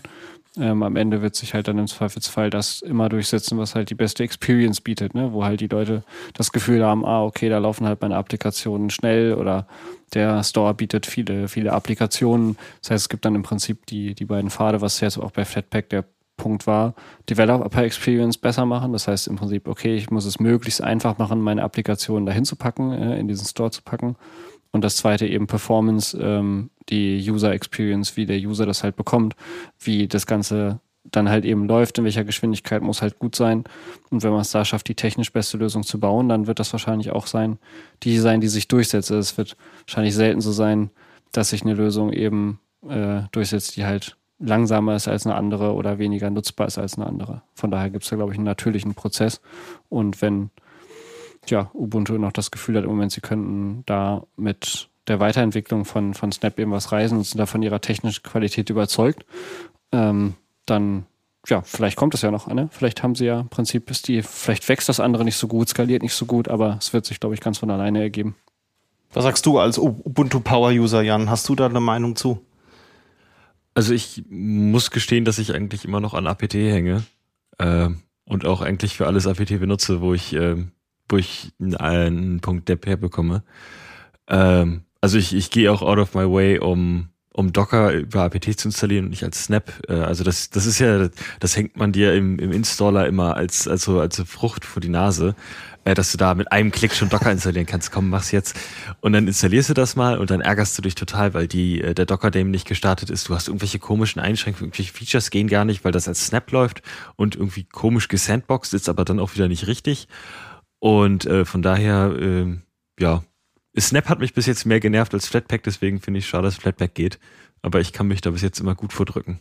Ähm, am Ende wird sich halt dann im Zweifelsfall das immer durchsetzen, was halt die beste Experience bietet, ne? wo halt die Leute das Gefühl haben, ah, okay, da laufen halt meine Applikationen schnell oder der Store bietet viele, viele Applikationen. Das heißt, es gibt dann im Prinzip die, die beiden Pfade, was jetzt auch bei Flatpak der Punkt war, Developer Experience besser machen. Das heißt im Prinzip, okay, ich muss es möglichst einfach machen, meine Applikation dahin zu packen, äh, in diesen Store zu packen. Und das zweite eben Performance, ähm, die User Experience, wie der User das halt bekommt, wie das Ganze dann halt eben läuft, in welcher Geschwindigkeit muss halt gut sein. Und wenn man es da schafft, die technisch beste Lösung zu bauen, dann wird das wahrscheinlich auch sein, die sein, die sich durchsetzt. Es wird wahrscheinlich selten so sein, dass sich eine Lösung eben äh, durchsetzt, die halt langsamer ist als eine andere oder weniger nutzbar ist als eine andere. Von daher gibt es da, glaube ich, einen natürlichen Prozess. Und wenn ja, Ubuntu noch das Gefühl hat im Moment, sie könnten da mit der Weiterentwicklung von, von Snap eben was reisen und sind da von ihrer technischen Qualität überzeugt, ähm, dann ja, vielleicht kommt es ja noch, ne? Vielleicht haben sie ja im Prinzip ist die, vielleicht wächst das andere nicht so gut, skaliert nicht so gut, aber es wird sich, glaube ich, ganz von alleine ergeben. Was sagst du als Ubuntu Power User, Jan? Hast du da eine Meinung zu? Also ich muss gestehen, dass ich eigentlich immer noch an APT hänge äh, und auch eigentlich für alles APT benutze, wo ich, äh, wo ich einen, Punkt Depp herbekomme. Ähm, also ich, ich gehe auch out of my way, um um Docker über APT zu installieren und nicht als Snap. Äh, also das, das ist ja, das hängt man dir im, im Installer immer als, als, so, als Frucht vor die Nase äh, dass du da mit einem Klick schon Docker installieren kannst. Komm, mach's jetzt. Und dann installierst du das mal und dann ärgerst du dich total, weil die, äh, der Docker-Dame nicht gestartet ist. Du hast irgendwelche komischen Einschränkungen, irgendwelche Features gehen gar nicht, weil das als Snap läuft und irgendwie komisch gesandboxed ist, aber dann auch wieder nicht richtig. Und äh, von daher, äh, ja, Snap hat mich bis jetzt mehr genervt als Flatpak, deswegen finde ich schade, dass Flatpak geht. Aber ich kann mich da bis jetzt immer gut vordrücken.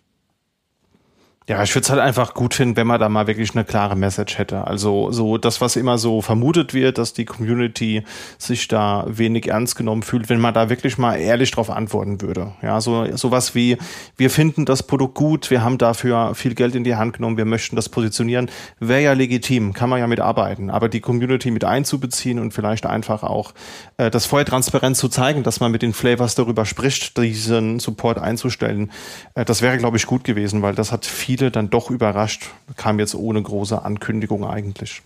Ja, ich würde es halt einfach gut finden, wenn man da mal wirklich eine klare Message hätte. Also so das, was immer so vermutet wird, dass die Community sich da wenig ernst genommen fühlt, wenn man da wirklich mal ehrlich drauf antworten würde. Ja, so sowas wie wir finden das Produkt gut, wir haben dafür viel Geld in die Hand genommen, wir möchten das positionieren, wäre ja legitim, kann man ja mitarbeiten. Aber die Community mit einzubeziehen und vielleicht einfach auch äh, das vorher transparent zu zeigen, dass man mit den Flavors darüber spricht, diesen Support einzustellen, äh, das wäre, glaube ich, gut gewesen, weil das hat viel viele dann doch überrascht. Kam jetzt ohne große Ankündigung eigentlich.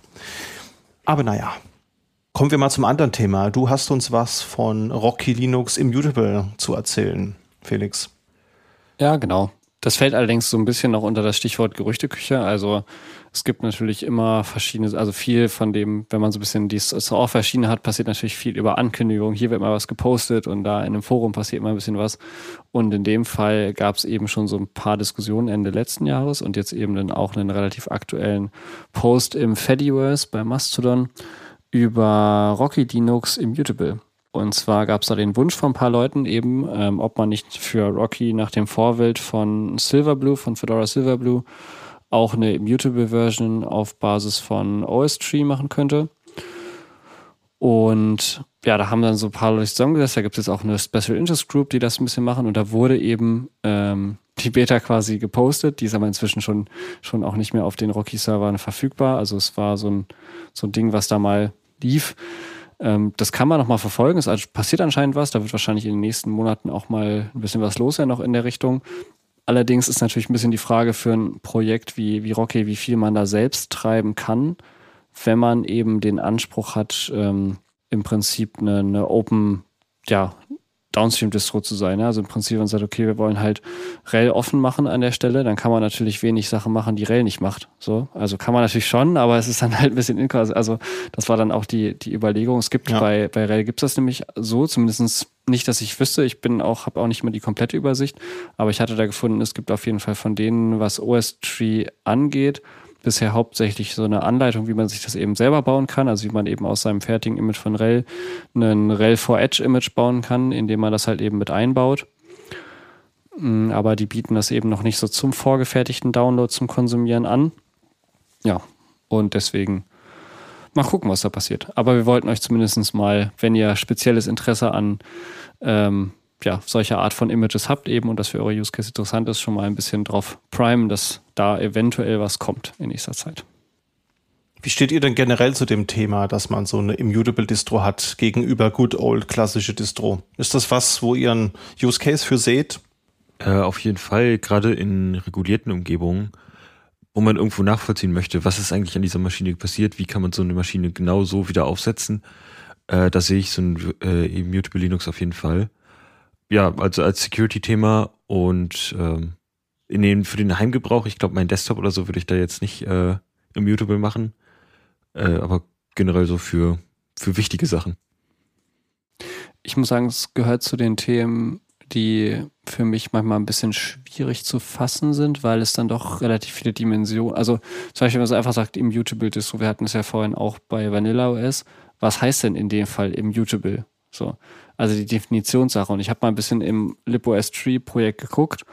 Aber naja, kommen wir mal zum anderen Thema. Du hast uns was von Rocky Linux Immutable zu erzählen, Felix. Ja, genau. Das fällt allerdings so ein bisschen noch unter das Stichwort Gerüchteküche. Also es gibt natürlich immer verschiedene, also viel von dem, wenn man so ein bisschen die Software-Schiene hat, passiert natürlich viel über Ankündigungen. Hier wird mal was gepostet und da in einem Forum passiert immer ein bisschen was. Und in dem Fall gab es eben schon so ein paar Diskussionen Ende letzten Jahres und jetzt eben dann auch einen relativ aktuellen Post im Fediverse bei Mastodon über Rocky Linux Immutable. Und zwar gab es da den Wunsch von ein paar Leuten eben, ähm, ob man nicht für Rocky nach dem Vorbild von Silverblue, von Fedora Silverblue, auch eine Immutable Version auf Basis von OS-Tree machen könnte. Und ja, da haben dann so ein paar Leute zusammengesetzt. Da gibt es jetzt auch eine Special Interest Group, die das ein bisschen machen. Und da wurde eben ähm, die Beta quasi gepostet. Die ist aber inzwischen schon, schon auch nicht mehr auf den Rocky-Servern verfügbar. Also es war so ein, so ein Ding, was da mal lief. Ähm, das kann man noch mal verfolgen. Es passiert anscheinend was. Da wird wahrscheinlich in den nächsten Monaten auch mal ein bisschen was los sein, noch in der Richtung. Allerdings ist natürlich ein bisschen die Frage für ein Projekt wie, wie Rocky, wie viel man da selbst treiben kann, wenn man eben den Anspruch hat, ähm, im Prinzip eine, eine Open, ja, Downstream-Distro zu sein. Also im Prinzip, wenn man sagt, okay, wir wollen halt RHEL offen machen an der Stelle, dann kann man natürlich wenig Sachen machen, die RHEL nicht macht. So, also kann man natürlich schon, aber es ist dann halt ein bisschen inkonsistent. Also das war dann auch die, die Überlegung. Es gibt ja. bei, bei RHEL gibt es das nämlich so, zumindest nicht, dass ich wüsste. Ich bin auch, habe auch nicht mehr die komplette Übersicht, aber ich hatte da gefunden, es gibt auf jeden Fall von denen, was OS Tree angeht, bisher hauptsächlich so eine Anleitung, wie man sich das eben selber bauen kann, also wie man eben aus seinem fertigen Image von RHEL einen RHEL 4 Edge Image bauen kann, indem man das halt eben mit einbaut. Mm, aber die bieten das eben noch nicht so zum vorgefertigten Download zum Konsumieren an. Ja, und deswegen mal gucken, was da passiert. Aber wir wollten euch zumindest mal, wenn ihr spezielles Interesse an ähm, ja, solcher Art von Images habt eben und das für eure Use Case interessant ist, schon mal ein bisschen drauf primen, dass da eventuell was kommt in nächster Zeit. Wie steht ihr denn generell zu dem Thema, dass man so eine Immutable Distro hat gegenüber good old klassische Distro? Ist das was, wo ihr einen Use Case für seht? Äh, auf jeden Fall, gerade in regulierten Umgebungen, wo man irgendwo nachvollziehen möchte, was ist eigentlich an dieser Maschine passiert, wie kann man so eine Maschine genau so wieder aufsetzen. Äh, da sehe ich so ein äh, Immutable Linux auf jeden Fall ja, also als Security-Thema und ähm, in den, für den Heimgebrauch, ich glaube, mein Desktop oder so würde ich da jetzt nicht äh, immutable machen, äh, aber generell so für, für wichtige Sachen. Ich muss sagen, es gehört zu den Themen, die für mich manchmal ein bisschen schwierig zu fassen sind, weil es dann doch relativ viele Dimensionen, also zum Beispiel, wenn man so einfach sagt, immutable ist, so wir hatten es ja vorhin auch bei Vanilla OS, was heißt denn in dem Fall immutable? So. Also die Definitionssache. Und ich habe mal ein bisschen im LibOS-Tree-Projekt geguckt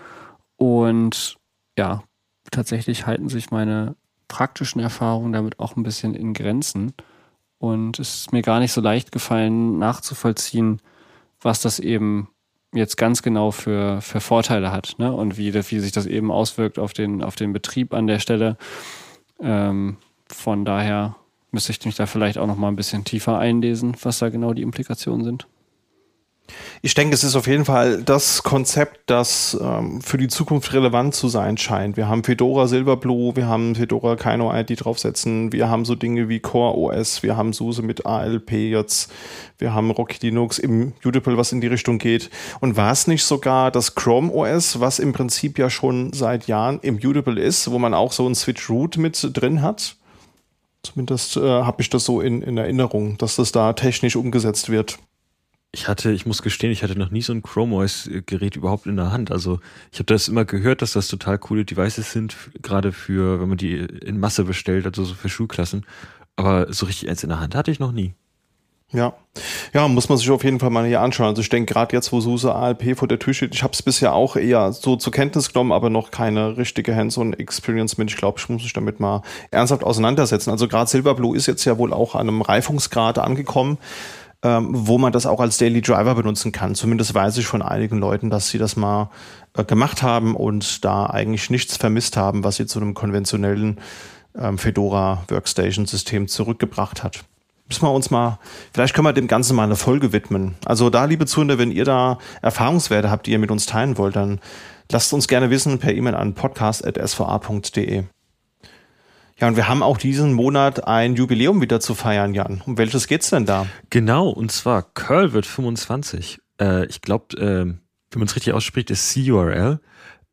und ja, tatsächlich halten sich meine praktischen Erfahrungen damit auch ein bisschen in Grenzen. Und es ist mir gar nicht so leicht gefallen, nachzuvollziehen, was das eben jetzt ganz genau für, für Vorteile hat ne? und wie, wie sich das eben auswirkt auf den, auf den Betrieb an der Stelle. Ähm, von daher müsste ich mich da vielleicht auch noch mal ein bisschen tiefer einlesen, was da genau die Implikationen sind. Ich denke, es ist auf jeden Fall das Konzept, das ähm, für die Zukunft relevant zu sein scheint. Wir haben Fedora Silverblue, wir haben Fedora Kino ID draufsetzen, wir haben so Dinge wie Core OS, wir haben SUSE mit ALP jetzt, wir haben Rocky Linux im Udipal, was in die Richtung geht. Und war es nicht sogar das Chrome OS, was im Prinzip ja schon seit Jahren im Udipal ist, wo man auch so ein Switch Root mit drin hat? Zumindest äh, habe ich das so in, in Erinnerung, dass das da technisch umgesetzt wird. Ich hatte, ich muss gestehen, ich hatte noch nie so ein Chrome OS-Gerät überhaupt in der Hand. Also ich habe das immer gehört, dass das total coole Devices sind, gerade für, wenn man die in Masse bestellt, also so für Schulklassen. Aber so richtig eins in der Hand hatte ich noch nie. Ja. Ja, muss man sich auf jeden Fall mal hier anschauen. Also ich denke, gerade jetzt, wo SUSE ALP vor der Tür steht, ich habe es bisher auch eher so zur Kenntnis genommen, aber noch keine richtige Hands-on-Experience mit. Ich glaube, ich muss mich damit mal ernsthaft auseinandersetzen. Also gerade Silverblue ist jetzt ja wohl auch an einem Reifungsgrad angekommen, ähm, wo man das auch als Daily Driver benutzen kann. Zumindest weiß ich von einigen Leuten, dass sie das mal äh, gemacht haben und da eigentlich nichts vermisst haben, was sie zu einem konventionellen ähm, Fedora Workstation System zurückgebracht hat müssen wir uns mal, vielleicht können wir dem Ganzen mal eine Folge widmen. Also da, liebe Zuhörer, wenn ihr da Erfahrungswerte habt, die ihr mit uns teilen wollt, dann lasst uns gerne wissen per E-Mail an podcast.sva.de. Ja, und wir haben auch diesen Monat ein Jubiläum wieder zu feiern, Jan. Um welches geht's denn da? Genau, und zwar Curl wird 25. Äh, ich glaube, äh, wenn man es richtig ausspricht, ist CURL.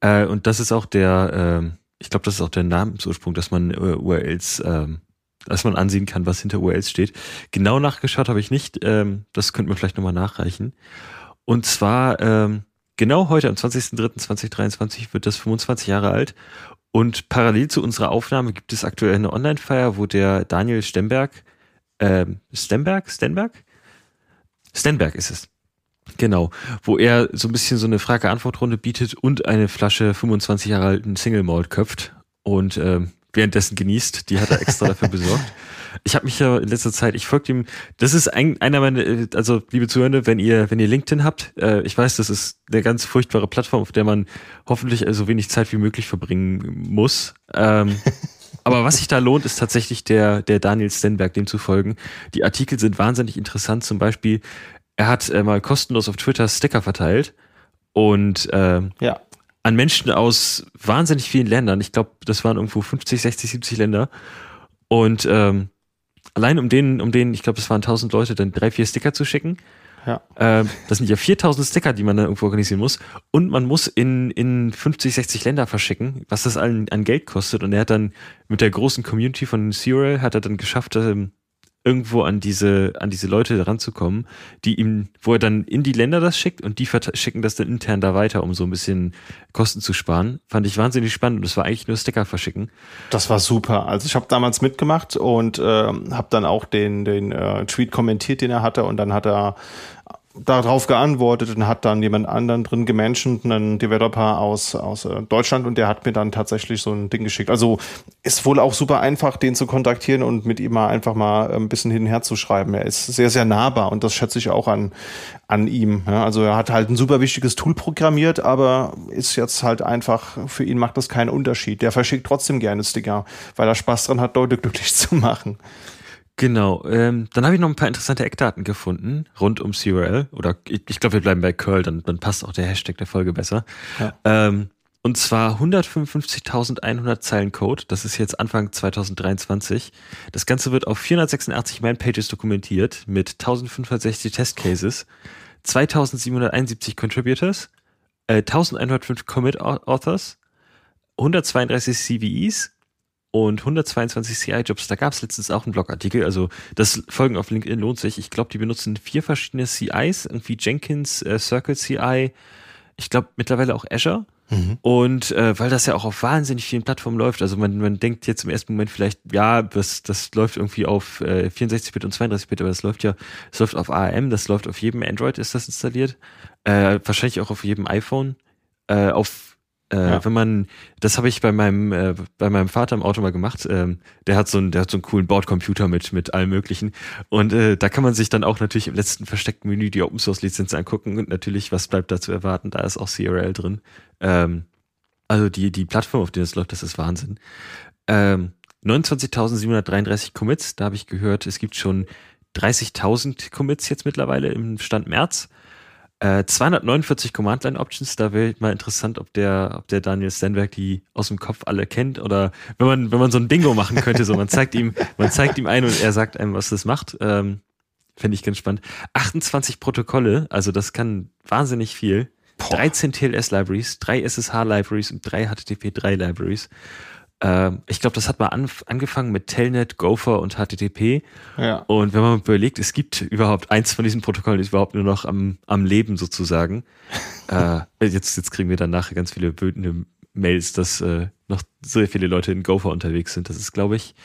Äh, und das ist auch der, äh, ich glaube, das ist auch der Namensursprung, dass man äh, URLs ähm, dass man ansehen kann, was hinter URLs steht. Genau nachgeschaut habe ich nicht. Ähm, das könnten wir vielleicht nochmal nachreichen. Und zwar ähm, genau heute, am 20.03.2023, wird das 25 Jahre alt. Und parallel zu unserer Aufnahme gibt es aktuell eine Online-Feier, wo der Daniel Stemberg, ähm, Stemberg? Stenberg? Stenberg ist es. Genau, wo er so ein bisschen so eine Frage-Antwort-Runde bietet und eine Flasche 25 Jahre alten Single Malt köpft. Und ähm, währenddessen genießt. Die hat er extra dafür besorgt. Ich habe mich ja in letzter Zeit, ich folge ihm, das ist ein, einer meiner, also liebe Zuhörer, wenn ihr, wenn ihr LinkedIn habt, äh, ich weiß, das ist eine ganz furchtbare Plattform, auf der man hoffentlich so wenig Zeit wie möglich verbringen muss. Ähm, aber was sich da lohnt, ist tatsächlich der, der Daniel Stenberg, dem zu folgen. Die Artikel sind wahnsinnig interessant. Zum Beispiel, er hat äh, mal kostenlos auf Twitter Sticker verteilt und äh, ja an Menschen aus wahnsinnig vielen Ländern. Ich glaube, das waren irgendwo 50, 60, 70 Länder. Und ähm, allein um denen, um denen, ich glaube, es waren 1000 Leute, dann drei, vier Sticker zu schicken. Ja. Ähm, das sind ja 4000 Sticker, die man dann irgendwo organisieren muss. Und man muss in, in 50, 60 Länder verschicken, was das an, an Geld kostet. Und er hat dann mit der großen Community von Serial hat er dann geschafft, ähm, irgendwo an diese, an diese Leute ranzukommen, die ihm, wo er dann in die Länder das schickt und die schicken das dann intern da weiter, um so ein bisschen Kosten zu sparen. Fand ich wahnsinnig spannend und es war eigentlich nur Sticker verschicken. Das war super. Also ich habe damals mitgemacht und äh, habe dann auch den, den äh, Tweet kommentiert, den er hatte und dann hat er darauf geantwortet und hat dann jemand anderen drin gemenschent, einen Developer aus, aus äh, Deutschland und der hat mir dann tatsächlich so ein Ding geschickt. Also ist wohl auch super einfach, den zu kontaktieren und mit ihm mal einfach mal ein bisschen hin und her zu schreiben. Er ist sehr, sehr nahbar und das schätze ich auch an, an ihm. Ja, also er hat halt ein super wichtiges Tool programmiert, aber ist jetzt halt einfach, für ihn macht das keinen Unterschied. Der verschickt trotzdem gerne Sticker, weil er Spaß dran hat, Leute glücklich zu machen. Genau. Ähm, dann habe ich noch ein paar interessante Eckdaten gefunden rund um CRL. Oder ich, ich glaube, wir bleiben bei Curl, dann, dann passt auch der Hashtag der Folge besser. Ja. Ähm, und zwar 155.100 Zeilen Code. Das ist jetzt Anfang 2023. Das Ganze wird auf 486 Man-Pages dokumentiert mit 1560 Testcases, 2771 Contributors, äh, 1105 Commit Authors, 132 CVEs, und 122 CI-Jobs. Da gab es letztens auch einen Blogartikel. Also das Folgen auf LinkedIn lohnt sich. Ich glaube, die benutzen vier verschiedene CIs, irgendwie Jenkins, äh, Circle CI, ich glaube mittlerweile auch Azure. Mhm. Und äh, weil das ja auch auf wahnsinnig vielen Plattformen läuft, also man, man denkt jetzt im ersten Moment vielleicht, ja, das, das läuft irgendwie auf äh, 64-Bit und 32-Bit, aber das läuft ja, das läuft auf ARM, das läuft auf jedem Android, ist das installiert, äh, wahrscheinlich auch auf jedem iPhone, äh, auf äh, ja. Wenn man, das habe ich bei meinem äh, bei meinem Vater im Auto mal gemacht. Ähm, der hat so einen, der hat so einen coolen Bordcomputer mit mit allem Möglichen und äh, da kann man sich dann auch natürlich im letzten versteckten Menü die Open Source Lizenz angucken und natürlich was bleibt da zu erwarten. Da ist auch CRL drin. Ähm, also die die Plattform, auf der es läuft, das ist Wahnsinn. Ähm, 29.733 Commits. Da habe ich gehört, es gibt schon 30.000 Commits jetzt mittlerweile im Stand März. Äh, 249 Command-Line-Options, da wäre mal interessant, ob der, ob der Daniel Stenberg die aus dem Kopf alle kennt oder wenn man, wenn man so ein Bingo machen könnte, so man zeigt ihm, man zeigt ihm ein und er sagt einem, was das macht. Ähm, Fände ich ganz spannend. 28 Protokolle, also das kann wahnsinnig viel. Boah. 13 TLS-Libraries, drei SSH-Libraries und drei HTTP3-Libraries. Ähm, ich glaube, das hat mal an, angefangen mit Telnet, Gopher und HTTP. Ja. Und wenn man überlegt, es gibt überhaupt eins von diesen Protokollen, ist überhaupt nur noch am, am Leben sozusagen. äh, jetzt, jetzt kriegen wir dann nachher ganz viele wütende Mails, dass äh, noch sehr viele Leute in Gopher unterwegs sind. Das ist, glaube ich,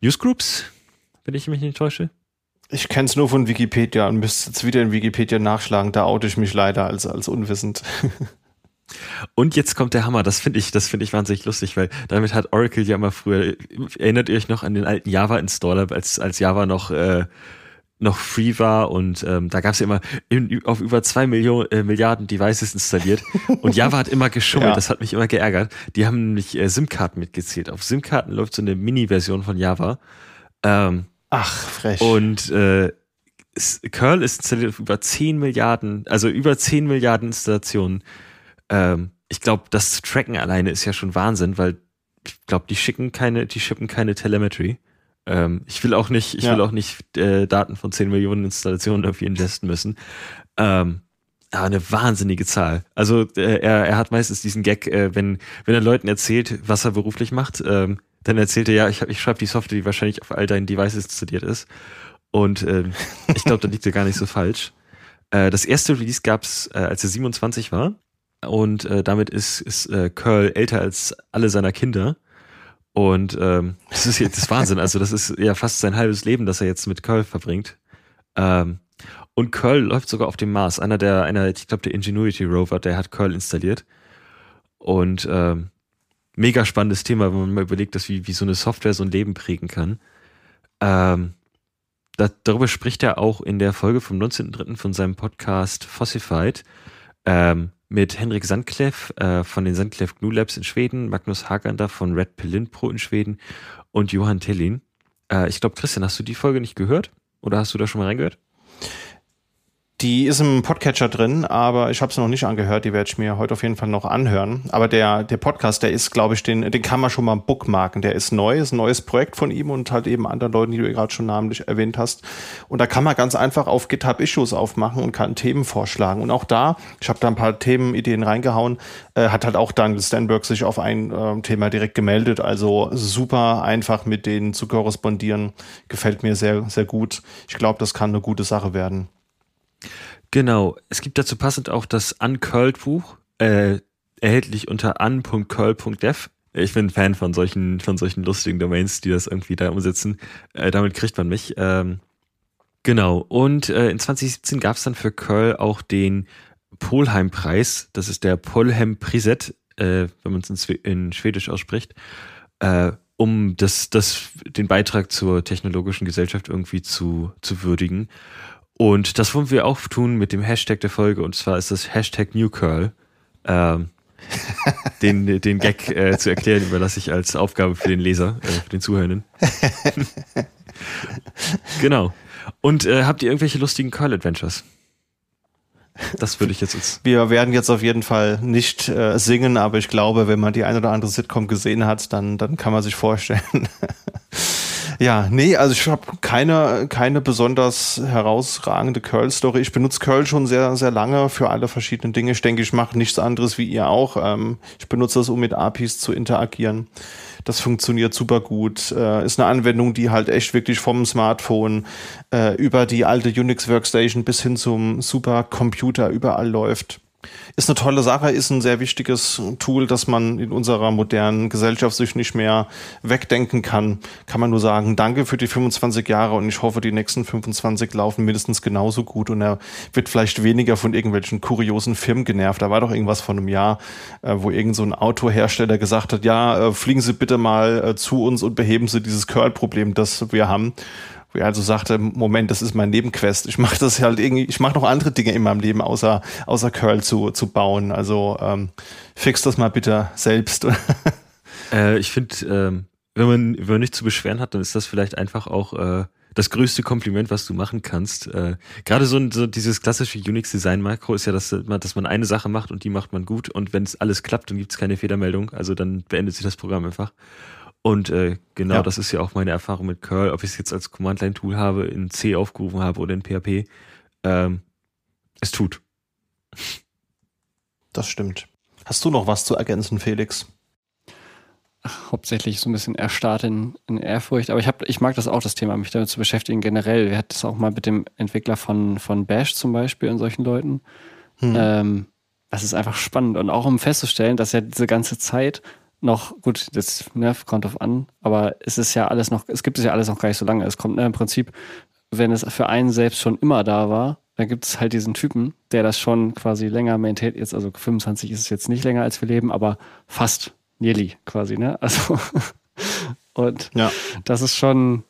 Newsgroups, wenn ich mich nicht täusche. Ich kenne es nur von Wikipedia und müsste jetzt wieder in Wikipedia nachschlagen. Da oute ich mich leider als, als unwissend. Und jetzt kommt der Hammer, das finde ich, das finde ich wahnsinnig lustig, weil damit hat Oracle ja mal früher, erinnert ihr euch noch an den alten Java-Installer, als, als Java noch, äh, noch free war und ähm, da gab es ja immer in, auf über zwei Millionen, äh, Milliarden Devices installiert und Java hat immer geschummelt, ja. das hat mich immer geärgert. Die haben nämlich äh, SIM-Karten mitgezählt. Auf SIM-Karten läuft so eine Mini-Version von Java. Ähm, Ach, frech. Und äh, Curl ist installiert auf über 10 Milliarden, also über 10 Milliarden Installationen ähm, ich glaube, das tracken alleine ist ja schon Wahnsinn, weil ich glaube, die schicken keine, die schippen keine Telemetry. Ähm, ich will auch nicht, ich ja. will auch nicht äh, Daten von 10 Millionen Installationen irgendwie ingesten müssen. Ähm, aber eine wahnsinnige Zahl. Also äh, er, er hat meistens diesen Gag, äh, wenn, wenn er Leuten erzählt, was er beruflich macht, ähm, dann erzählt er ja, ich, ich schreibe die Software, die wahrscheinlich auf all deinen Devices installiert ist. Und äh, ich glaube, da liegt er gar nicht so falsch. Äh, das erste Release gab's, äh, als er 27 war und äh, damit ist, ist äh, Curl älter als alle seiner Kinder. Und ähm, das ist jetzt das Wahnsinn. Also das ist ja fast sein halbes Leben, das er jetzt mit Curl verbringt. Ähm, und Curl läuft sogar auf dem Mars. Einer der, einer, ich glaube, der Ingenuity Rover, der hat Curl installiert. Und ähm, mega spannendes Thema, wenn man mal überlegt, dass wie, wie so eine Software so ein Leben prägen kann. Ähm, da, darüber spricht er auch in der Folge vom 19.03. von seinem Podcast Fossified. Ähm, mit Henrik Sandkleff äh, von den Sandkleff Glue Labs in Schweden, Magnus Hagander von Red Pill Pro in Schweden und Johann Tellin. Äh, ich glaube, Christian, hast du die Folge nicht gehört? Oder hast du da schon mal reingehört? Die ist im Podcatcher drin, aber ich habe sie noch nicht angehört. Die werde ich mir heute auf jeden Fall noch anhören. Aber der, der Podcast, der ist, glaube ich, den, den kann man schon mal bookmarken. Der ist neu, ist ein neues Projekt von ihm und halt eben anderen Leuten, die du gerade schon namentlich erwähnt hast. Und da kann man ganz einfach auf GitHub Issues aufmachen und kann Themen vorschlagen. Und auch da, ich habe da ein paar Themenideen reingehauen, äh, hat halt auch Daniel Stenberg sich auf ein äh, Thema direkt gemeldet. Also super einfach mit denen zu korrespondieren. Gefällt mir sehr, sehr gut. Ich glaube, das kann eine gute Sache werden. Genau. Es gibt dazu passend auch das Uncurled-Buch, äh, erhältlich unter un.curl.dev. Ich bin Fan von solchen, von solchen lustigen Domains, die das irgendwie da umsetzen. Äh, damit kriegt man mich. Ähm, genau. Und äh, in 2017 gab es dann für Curl auch den Polheim-Preis. Das ist der Polhem Priset, äh, wenn man es in, in, Schwedisch ausspricht, äh, um das, das, den Beitrag zur technologischen Gesellschaft irgendwie zu, zu würdigen. Und das wollen wir auch tun mit dem Hashtag der Folge und zwar ist das Hashtag NewCurl. Ähm, den, den Gag äh, zu erklären überlasse ich als Aufgabe für den Leser, äh, für den Zuhörenden. genau. Und äh, habt ihr irgendwelche lustigen Curl-Adventures? Das würde ich jetzt, jetzt. Wir werden jetzt auf jeden Fall nicht äh, singen, aber ich glaube, wenn man die ein oder andere Sitcom gesehen hat, dann, dann kann man sich vorstellen, ja, nee, also ich habe keine, keine besonders herausragende Curl-Story. Ich benutze Curl schon sehr, sehr lange für alle verschiedenen Dinge. Ich denke, ich mache nichts anderes wie ihr auch. Ähm, ich benutze das, um mit APIs zu interagieren. Das funktioniert super gut. Äh, ist eine Anwendung, die halt echt wirklich vom Smartphone äh, über die alte Unix Workstation bis hin zum Supercomputer überall läuft. Ist eine tolle Sache, ist ein sehr wichtiges Tool, das man in unserer modernen Gesellschaft sich nicht mehr wegdenken kann. Kann man nur sagen, danke für die 25 Jahre und ich hoffe, die nächsten 25 laufen mindestens genauso gut und er wird vielleicht weniger von irgendwelchen kuriosen Firmen genervt. Da war doch irgendwas von einem Jahr, äh, wo irgend so ein Autohersteller gesagt hat, ja, äh, fliegen Sie bitte mal äh, zu uns und beheben Sie dieses Curl-Problem, das wir haben also sagte, Moment, das ist mein Nebenquest. Ich mache das halt irgendwie, ich mache noch andere Dinge in meinem Leben, außer, außer Curl zu, zu bauen. Also ähm, fix das mal bitte selbst. äh, ich finde, ähm, wenn, man, wenn man nicht zu beschweren hat, dann ist das vielleicht einfach auch äh, das größte Kompliment, was du machen kannst. Äh, Gerade so, so dieses klassische Unix-Design-Makro ist ja, dass, dass man eine Sache macht und die macht man gut. Und wenn es alles klappt, dann gibt es keine Fehlermeldung. Also dann beendet sich das Programm einfach. Und äh, genau ja. das ist ja auch meine Erfahrung mit Curl, ob ich es jetzt als Command-Line-Tool habe, in C aufgerufen habe oder in PHP. Ähm, es tut. Das stimmt. Hast du noch was zu ergänzen, Felix? Ach, hauptsächlich so ein bisschen erstarrt in, in Ehrfurcht. Aber ich, hab, ich mag das auch, das Thema, mich damit zu beschäftigen generell. Wir hatten das auch mal mit dem Entwickler von, von Bash zum Beispiel und solchen Leuten. Hm. Ähm, das ist einfach spannend. Und auch um festzustellen, dass ja diese ganze Zeit noch, gut, das ne, kommt drauf an, aber es ist ja alles noch, es gibt es ja alles noch gar nicht so lange. Es kommt ne, im Prinzip wenn es für einen selbst schon immer da war, dann gibt es halt diesen Typen, der das schon quasi länger maintaint. Jetzt, also 25 ist es jetzt nicht länger, als wir leben, aber fast nearly quasi, ne? Also und ja. das ist schon,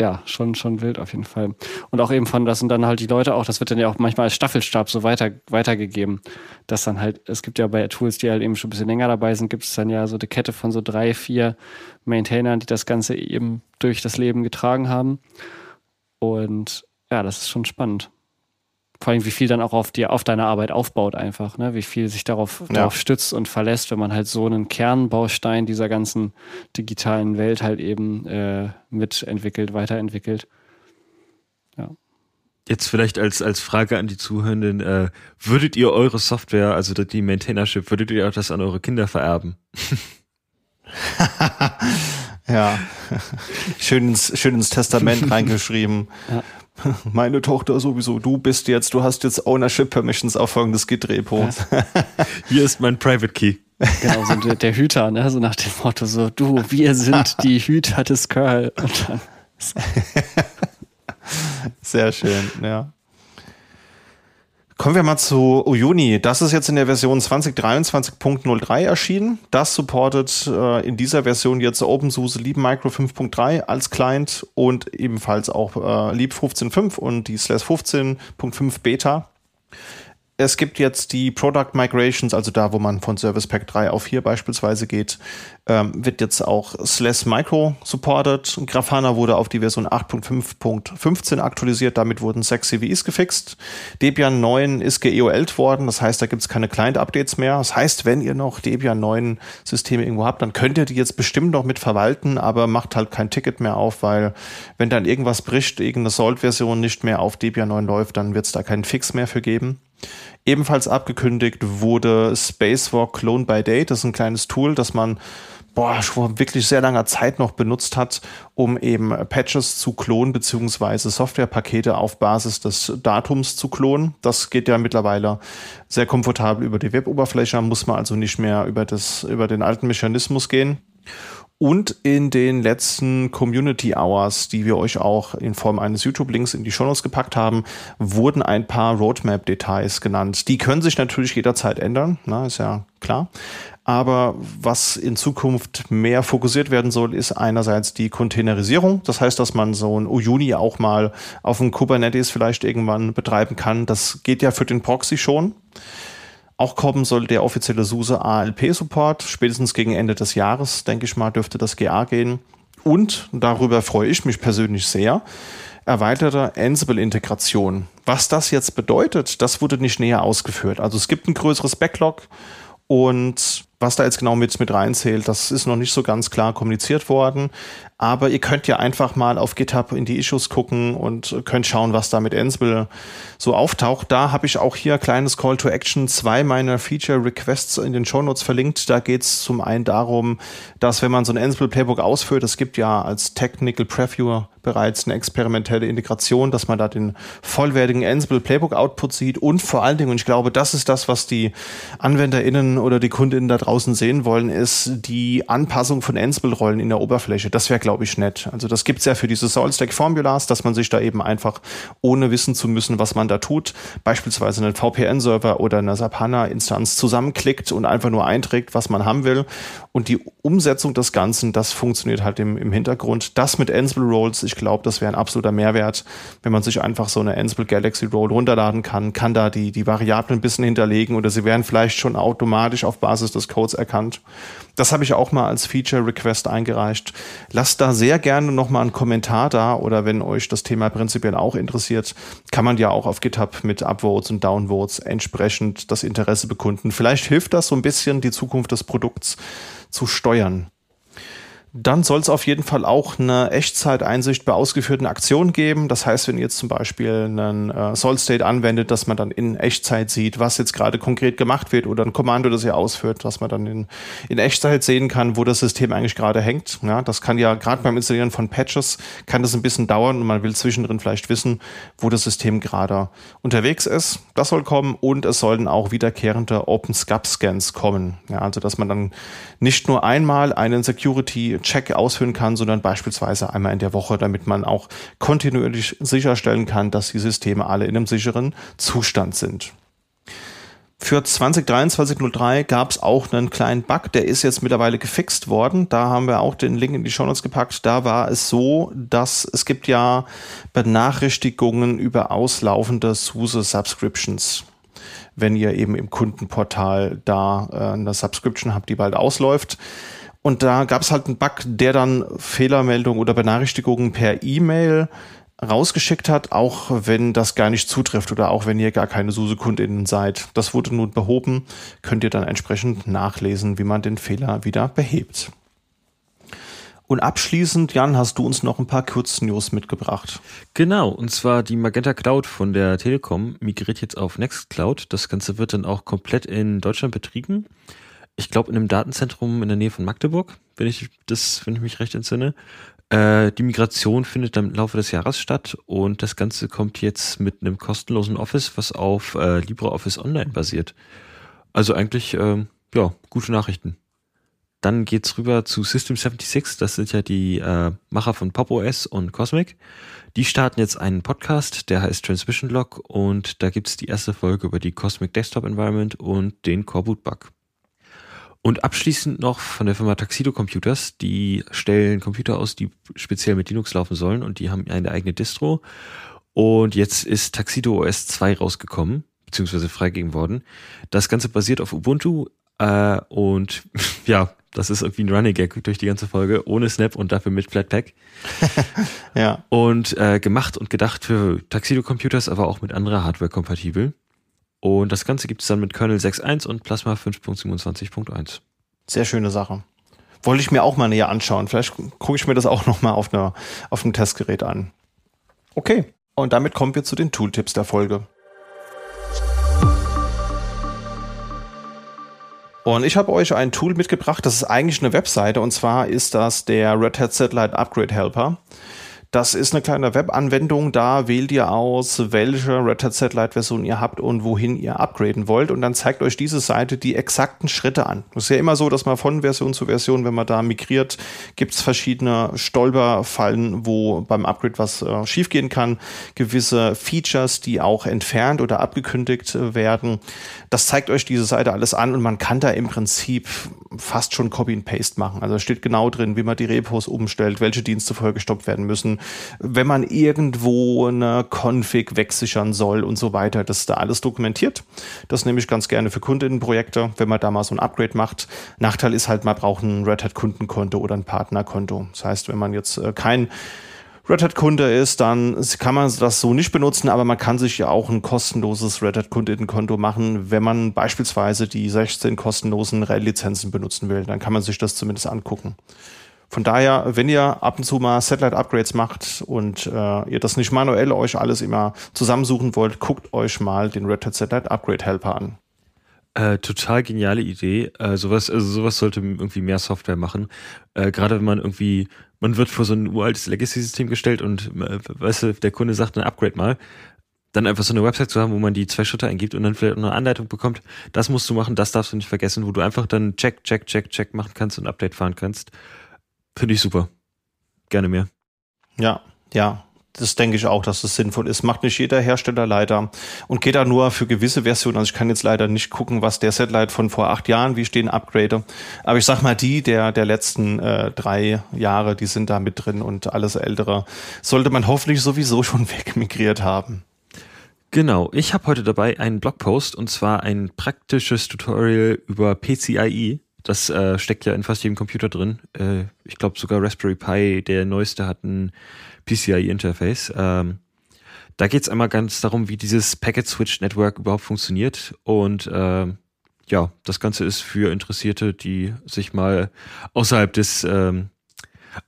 ja, schon, schon wild auf jeden Fall. Und auch eben von, das sind dann halt die Leute auch, das wird dann ja auch manchmal als Staffelstab so weiter, weitergegeben, dass dann halt, es gibt ja bei Tools, die halt eben schon ein bisschen länger dabei sind, gibt es dann ja so eine Kette von so drei, vier Maintainern, die das Ganze eben durch das Leben getragen haben. Und ja, das ist schon spannend vor allem wie viel dann auch auf dir, auf deine Arbeit aufbaut einfach, ne? Wie viel sich darauf, ja. darauf stützt und verlässt, wenn man halt so einen Kernbaustein dieser ganzen digitalen Welt halt eben äh, mitentwickelt, weiterentwickelt. Ja. Jetzt vielleicht als, als Frage an die Zuhörenden, äh, würdet ihr eure Software, also die Maintainership, würdet ihr auch das an eure Kinder vererben? ja, schön ins, schön ins Testament reingeschrieben. Ja. meine Tochter sowieso, du bist jetzt, du hast jetzt Ownership Permissions auf folgendes Git-Repo. Ja. Hier ist mein Private Key. Genau, so der, der, Hüter, ne? so nach dem Motto, so du, wir sind die Hüter des Curl. Und dann Sehr schön, ja. Kommen wir mal zu Uyuni. Das ist jetzt in der Version 2023.03 erschienen. Das supportet äh, in dieser Version jetzt OpenSUSE Leap Micro 5.3 als Client und ebenfalls auch äh, Leap 15.5 und die Slash 15.5 Beta. Es gibt jetzt die Product Migrations, also da, wo man von Service Pack 3 auf 4 beispielsweise geht, ähm, wird jetzt auch Slash Micro supported. Grafana wurde auf die Version 8.5.15 aktualisiert, damit wurden sechs CVEs gefixt. Debian 9 ist geEOLt worden, das heißt, da gibt es keine Client-Updates mehr. Das heißt, wenn ihr noch Debian 9 Systeme irgendwo habt, dann könnt ihr die jetzt bestimmt noch mit verwalten, aber macht halt kein Ticket mehr auf, weil wenn dann irgendwas bricht, irgendeine Salt-Version nicht mehr auf Debian 9 läuft, dann wird es da keinen Fix mehr für geben. Ebenfalls abgekündigt wurde Spacewalk Clone by Date. Das ist ein kleines Tool, das man boah, vor wirklich sehr langer Zeit noch benutzt hat, um eben Patches zu klonen, beziehungsweise Softwarepakete auf Basis des Datums zu klonen. Das geht ja mittlerweile sehr komfortabel über die Web-Oberfläche, muss man also nicht mehr über, das, über den alten Mechanismus gehen. Und in den letzten Community Hours, die wir euch auch in Form eines YouTube-Links in die Show Notes gepackt haben, wurden ein paar Roadmap-Details genannt. Die können sich natürlich jederzeit ändern, na, ist ja klar. Aber was in Zukunft mehr fokussiert werden soll, ist einerseits die Containerisierung. Das heißt, dass man so ein Uyuni auch mal auf dem Kubernetes vielleicht irgendwann betreiben kann. Das geht ja für den Proxy schon. Auch kommen soll der offizielle SUSE ALP-Support. Spätestens gegen Ende des Jahres, denke ich mal, dürfte das GA gehen. Und darüber freue ich mich persönlich sehr. Erweiterte Ansible-Integration. Was das jetzt bedeutet, das wurde nicht näher ausgeführt. Also es gibt ein größeres Backlog und was da jetzt genau mit, mit reinzählt, das ist noch nicht so ganz klar kommuniziert worden. Aber ihr könnt ja einfach mal auf GitHub in die Issues gucken und könnt schauen, was da mit Ansible so auftaucht. Da habe ich auch hier kleines Call to Action, zwei meiner Feature Requests in den Show Notes verlinkt. Da geht es zum einen darum, dass wenn man so ein Ansible Playbook ausführt, es gibt ja als Technical Preview bereits eine experimentelle Integration, dass man da den vollwertigen Ansible Playbook Output sieht und vor allen Dingen, und ich glaube, das ist das, was die AnwenderInnen oder die KundInnen da draußen sehen wollen, ist die Anpassung von Ansible-Rollen in der Oberfläche. Das wäre glaube ich, nett. Also das gibt's ja für diese Solstack-Formulas, dass man sich da eben einfach, ohne wissen zu müssen, was man da tut, beispielsweise einen VPN-Server oder eine SAP HANA-Instanz zusammenklickt und einfach nur einträgt, was man haben will. Und die Umsetzung des Ganzen, das funktioniert halt im, im Hintergrund. Das mit Ansible Roles, ich glaube, das wäre ein absoluter Mehrwert, wenn man sich einfach so eine Ansible Galaxy Role runterladen kann, kann da die, die Variablen ein bisschen hinterlegen oder sie werden vielleicht schon automatisch auf Basis des Codes erkannt. Das habe ich auch mal als Feature Request eingereicht. Lasst da sehr gerne nochmal einen Kommentar da oder wenn euch das Thema prinzipiell auch interessiert, kann man ja auch auf GitHub mit Upvotes und Downvotes entsprechend das Interesse bekunden. Vielleicht hilft das so ein bisschen, die Zukunft des Produkts zu steuern. Dann soll es auf jeden Fall auch eine Echtzeiteinsicht bei ausgeführten Aktionen geben. Das heißt, wenn ihr jetzt zum Beispiel einen äh, Solid State anwendet, dass man dann in Echtzeit sieht, was jetzt gerade konkret gemacht wird oder ein Kommando, das ihr ausführt, was man dann in, in Echtzeit sehen kann, wo das System eigentlich gerade hängt. Ja, das kann ja gerade beim Installieren von Patches kann das ein bisschen dauern und man will zwischendrin vielleicht wissen, wo das System gerade unterwegs ist. Das soll kommen und es sollen auch wiederkehrende Open Scans kommen. Ja, also dass man dann nicht nur einmal einen Security Check ausführen kann, sondern beispielsweise einmal in der Woche, damit man auch kontinuierlich sicherstellen kann, dass die Systeme alle in einem sicheren Zustand sind. Für 2023-03 gab es auch einen kleinen Bug, der ist jetzt mittlerweile gefixt worden. Da haben wir auch den Link in die Show Notes gepackt. Da war es so, dass es gibt ja Benachrichtigungen über auslaufende SUSE-Subscriptions wenn ihr eben im Kundenportal da äh, eine Subscription habt, die bald ausläuft. Und da gab es halt einen Bug, der dann Fehlermeldungen oder Benachrichtigungen per E-Mail rausgeschickt hat, auch wenn das gar nicht zutrifft oder auch wenn ihr gar keine SUSE-KundInnen seid. Das wurde nun behoben, könnt ihr dann entsprechend nachlesen, wie man den Fehler wieder behebt. Und abschließend, Jan, hast du uns noch ein paar Kurznews mitgebracht. Genau, und zwar die Magenta Cloud von der Telekom migriert jetzt auf Nextcloud. Das Ganze wird dann auch komplett in Deutschland betrieben. Ich glaube in einem Datenzentrum in der Nähe von Magdeburg, wenn ich das, wenn ich mich recht entsinne. Äh, die Migration findet dann im Laufe des Jahres statt und das Ganze kommt jetzt mit einem kostenlosen Office, was auf äh, LibreOffice Online basiert. Also eigentlich, äh, ja, gute Nachrichten. Dann geht's rüber zu System 76, das sind ja die äh, Macher von Pop OS und Cosmic. Die starten jetzt einen Podcast, der heißt Transmission Log und da gibt's die erste Folge über die Cosmic Desktop Environment und den Coreboot Bug. Und abschließend noch von der Firma Taxido Computers, die stellen Computer aus, die speziell mit Linux laufen sollen und die haben eine eigene Distro. Und jetzt ist Taxido OS 2 rausgekommen, beziehungsweise freigegeben worden. Das Ganze basiert auf Ubuntu äh, und ja, das ist irgendwie ein Running Gag durch die ganze Folge, ohne Snap und dafür mit Flatpak. ja. Und äh, gemacht und gedacht für Taxido Computers, aber auch mit anderer Hardware kompatibel. Und das Ganze gibt es dann mit Kernel 6.1 und Plasma 5.27.1. Sehr schöne Sache. Wollte ich mir auch mal näher anschauen. Vielleicht gucke ich mir das auch nochmal auf, auf einem Testgerät an. Okay. Und damit kommen wir zu den Tooltips der Folge. Und ich habe euch ein Tool mitgebracht, das ist eigentlich eine Webseite und zwar ist das der Red Hat Satellite Upgrade Helper. Das ist eine kleine Webanwendung, da wählt ihr aus, welche Red Hat Satellite Version ihr habt und wohin ihr upgraden wollt und dann zeigt euch diese Seite die exakten Schritte an. Das ist ja immer so, dass man von Version zu Version, wenn man da migriert, gibt es verschiedene Stolperfallen, wo beim Upgrade was äh, schiefgehen kann, gewisse Features, die auch entfernt oder abgekündigt äh, werden. Das zeigt euch diese Seite alles an und man kann da im Prinzip fast schon Copy and Paste machen. Also steht genau drin, wie man die Repos umstellt, welche Dienste vorher gestoppt werden müssen wenn man irgendwo eine Config wegsichern soll und so weiter. Das ist da alles dokumentiert. Das nehme ich ganz gerne für Kundinnenprojekte, wenn man da mal so ein Upgrade macht. Nachteil ist halt, man braucht ein Red Hat Kundenkonto oder ein Partnerkonto. Das heißt, wenn man jetzt äh, kein Red Hat Kunde ist, dann kann man das so nicht benutzen, aber man kann sich ja auch ein kostenloses Red Hat Kundinnenkonto machen, wenn man beispielsweise die 16 kostenlosen RHEL-Lizenzen benutzen will. Dann kann man sich das zumindest angucken. Von daher, wenn ihr ab und zu mal Satellite-Upgrades macht und äh, ihr das nicht manuell euch alles immer zusammensuchen wollt, guckt euch mal den Red Hat Satellite Upgrade Helper an. Äh, total geniale Idee. Äh, sowas, also sowas sollte irgendwie mehr Software machen. Äh, Gerade wenn man irgendwie, man wird vor so ein uraltes Legacy-System gestellt und äh, weißt du, der Kunde sagt ein Upgrade mal, dann einfach so eine Website zu haben, wo man die zwei Schritte eingibt und dann vielleicht eine Anleitung bekommt, das musst du machen, das darfst du nicht vergessen, wo du einfach dann check, check, check, check machen kannst und Update fahren kannst. Finde ich super. Gerne mehr. Ja, ja. Das denke ich auch, dass das sinnvoll ist. Macht nicht jeder Hersteller leider und geht da nur für gewisse Versionen. Also ich kann jetzt leider nicht gucken, was der Satellite von vor acht Jahren, wie ich den upgrade. Aber ich sag mal, die der, der letzten äh, drei Jahre, die sind da mit drin und alles ältere sollte man hoffentlich sowieso schon wegmigriert haben. Genau, ich habe heute dabei einen Blogpost und zwar ein praktisches Tutorial über PCIe. Das äh, steckt ja in fast jedem Computer drin. Äh, ich glaube sogar Raspberry Pi, der neueste, hat ein PCI-Interface. Ähm, da geht es einmal ganz darum, wie dieses Packet Switch Network überhaupt funktioniert. Und äh, ja, das Ganze ist für Interessierte, die sich mal außerhalb des, ähm,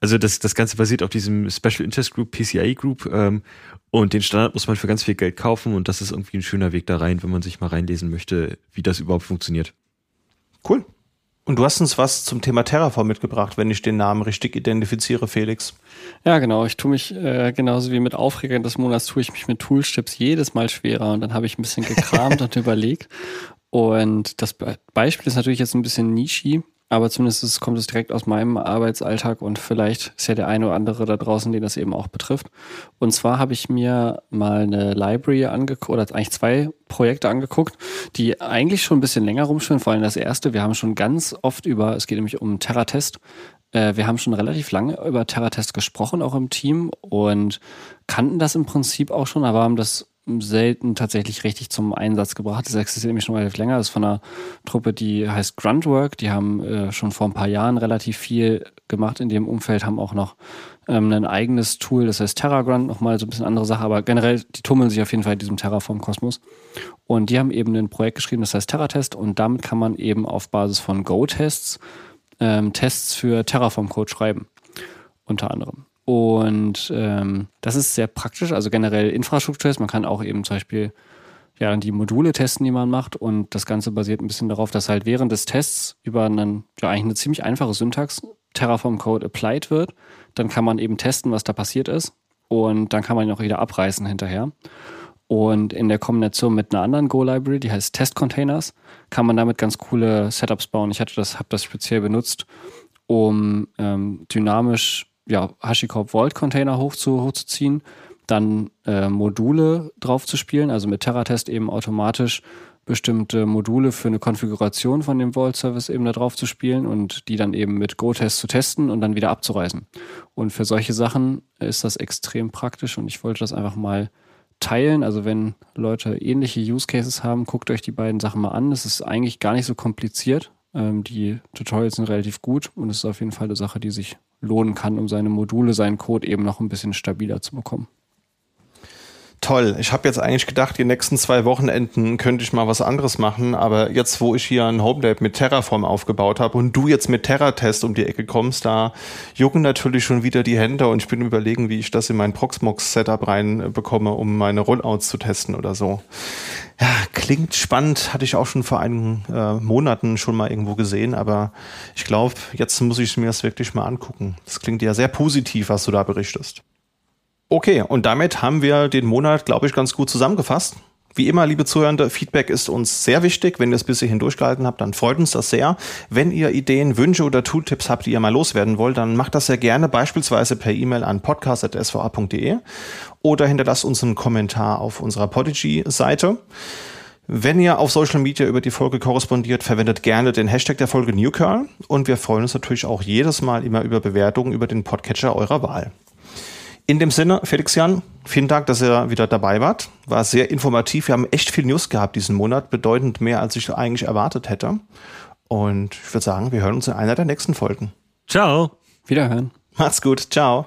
also das, das Ganze basiert auf diesem Special Interest Group, PCI Group. Ähm, und den Standard muss man für ganz viel Geld kaufen. Und das ist irgendwie ein schöner Weg da rein, wenn man sich mal reinlesen möchte, wie das überhaupt funktioniert. Cool. Und du hast uns was zum Thema Terraform mitgebracht, wenn ich den Namen richtig identifiziere, Felix. Ja, genau. Ich tue mich äh, genauso wie mit Aufregern des Monats tue ich mich mit Toolstips jedes Mal schwerer. Und dann habe ich ein bisschen gekramt und überlegt. Und das Beispiel ist natürlich jetzt ein bisschen nischig. Aber zumindest kommt es direkt aus meinem Arbeitsalltag und vielleicht ist ja der eine oder andere da draußen, den das eben auch betrifft. Und zwar habe ich mir mal eine Library angeguckt, oder eigentlich zwei Projekte angeguckt, die eigentlich schon ein bisschen länger rumschwimmen, vor allem das erste. Wir haben schon ganz oft über, es geht nämlich um Terratest, äh, wir haben schon relativ lange über Terratest gesprochen, auch im Team, und kannten das im Prinzip auch schon, aber haben das selten tatsächlich richtig zum Einsatz gebracht. Das existiert nämlich schon relativ länger. Das ist von einer Truppe, die heißt Gruntwork. Die haben äh, schon vor ein paar Jahren relativ viel gemacht in dem Umfeld, haben auch noch ähm, ein eigenes Tool, das heißt TerraGrunt, nochmal so ein bisschen andere Sache, aber generell, die tummeln sich auf jeden Fall in diesem Terraform-Kosmos. Und die haben eben ein Projekt geschrieben, das heißt Terratest und damit kann man eben auf Basis von Go-Tests ähm, Tests für Terraform-Code schreiben. Unter anderem. Und ähm, das ist sehr praktisch, also generell Infrastruktur ist. Man kann auch eben zum Beispiel ja, die Module testen, die man macht. Und das Ganze basiert ein bisschen darauf, dass halt während des Tests über einen, ja, eigentlich eine ziemlich einfache Syntax Terraform-Code applied wird. Dann kann man eben testen, was da passiert ist. Und dann kann man ihn auch wieder abreißen hinterher. Und in der Kombination mit einer anderen Go-Library, die heißt Test Containers, kann man damit ganz coole Setups bauen. Ich hatte das, habe das speziell benutzt, um ähm, dynamisch ja, HashiCorp Vault Container hochzu, hochzuziehen, dann äh, Module drauf zu spielen, also mit TerraTest eben automatisch bestimmte Module für eine Konfiguration von dem Vault Service eben da drauf zu spielen und die dann eben mit GoTest zu testen und dann wieder abzureißen. Und für solche Sachen ist das extrem praktisch und ich wollte das einfach mal teilen. Also wenn Leute ähnliche Use Cases haben, guckt euch die beiden Sachen mal an. Es ist eigentlich gar nicht so kompliziert. Ähm, die Tutorials sind relativ gut und es ist auf jeden Fall eine Sache, die sich lohnen kann, um seine Module, seinen Code eben noch ein bisschen stabiler zu bekommen. Toll. Ich habe jetzt eigentlich gedacht, die nächsten zwei Wochenenden könnte ich mal was anderes machen, aber jetzt, wo ich hier ein Home Lab mit Terraform aufgebaut habe und du jetzt mit Terratest um die Ecke kommst, da jucken natürlich schon wieder die Hände und ich bin überlegen, wie ich das in mein Proxmox-Setup reinbekomme, um meine Rollouts zu testen oder so. Ja, klingt spannend, hatte ich auch schon vor einigen äh, Monaten schon mal irgendwo gesehen, aber ich glaube, jetzt muss ich mir das wirklich mal angucken. Das klingt ja sehr positiv, was du da berichtest. Okay, und damit haben wir den Monat, glaube ich, ganz gut zusammengefasst. Wie immer, liebe Zuhörende, Feedback ist uns sehr wichtig. Wenn ihr es bis hierhin durchgehalten habt, dann freut uns das sehr. Wenn ihr Ideen, Wünsche oder Tooltips habt, die ihr mal loswerden wollt, dann macht das sehr gerne, beispielsweise per E-Mail an podcast.sva.de oder hinterlasst uns einen Kommentar auf unserer Podigy-Seite. Wenn ihr auf Social Media über die Folge korrespondiert, verwendet gerne den Hashtag der Folge Newcurl und wir freuen uns natürlich auch jedes Mal immer über Bewertungen über den Podcatcher eurer Wahl. In dem Sinne, Felix Jan, vielen Dank, dass ihr wieder dabei wart. War sehr informativ. Wir haben echt viel News gehabt diesen Monat, bedeutend mehr, als ich eigentlich erwartet hätte. Und ich würde sagen, wir hören uns in einer der nächsten Folgen. Ciao. Wiederhören. Macht's gut. Ciao.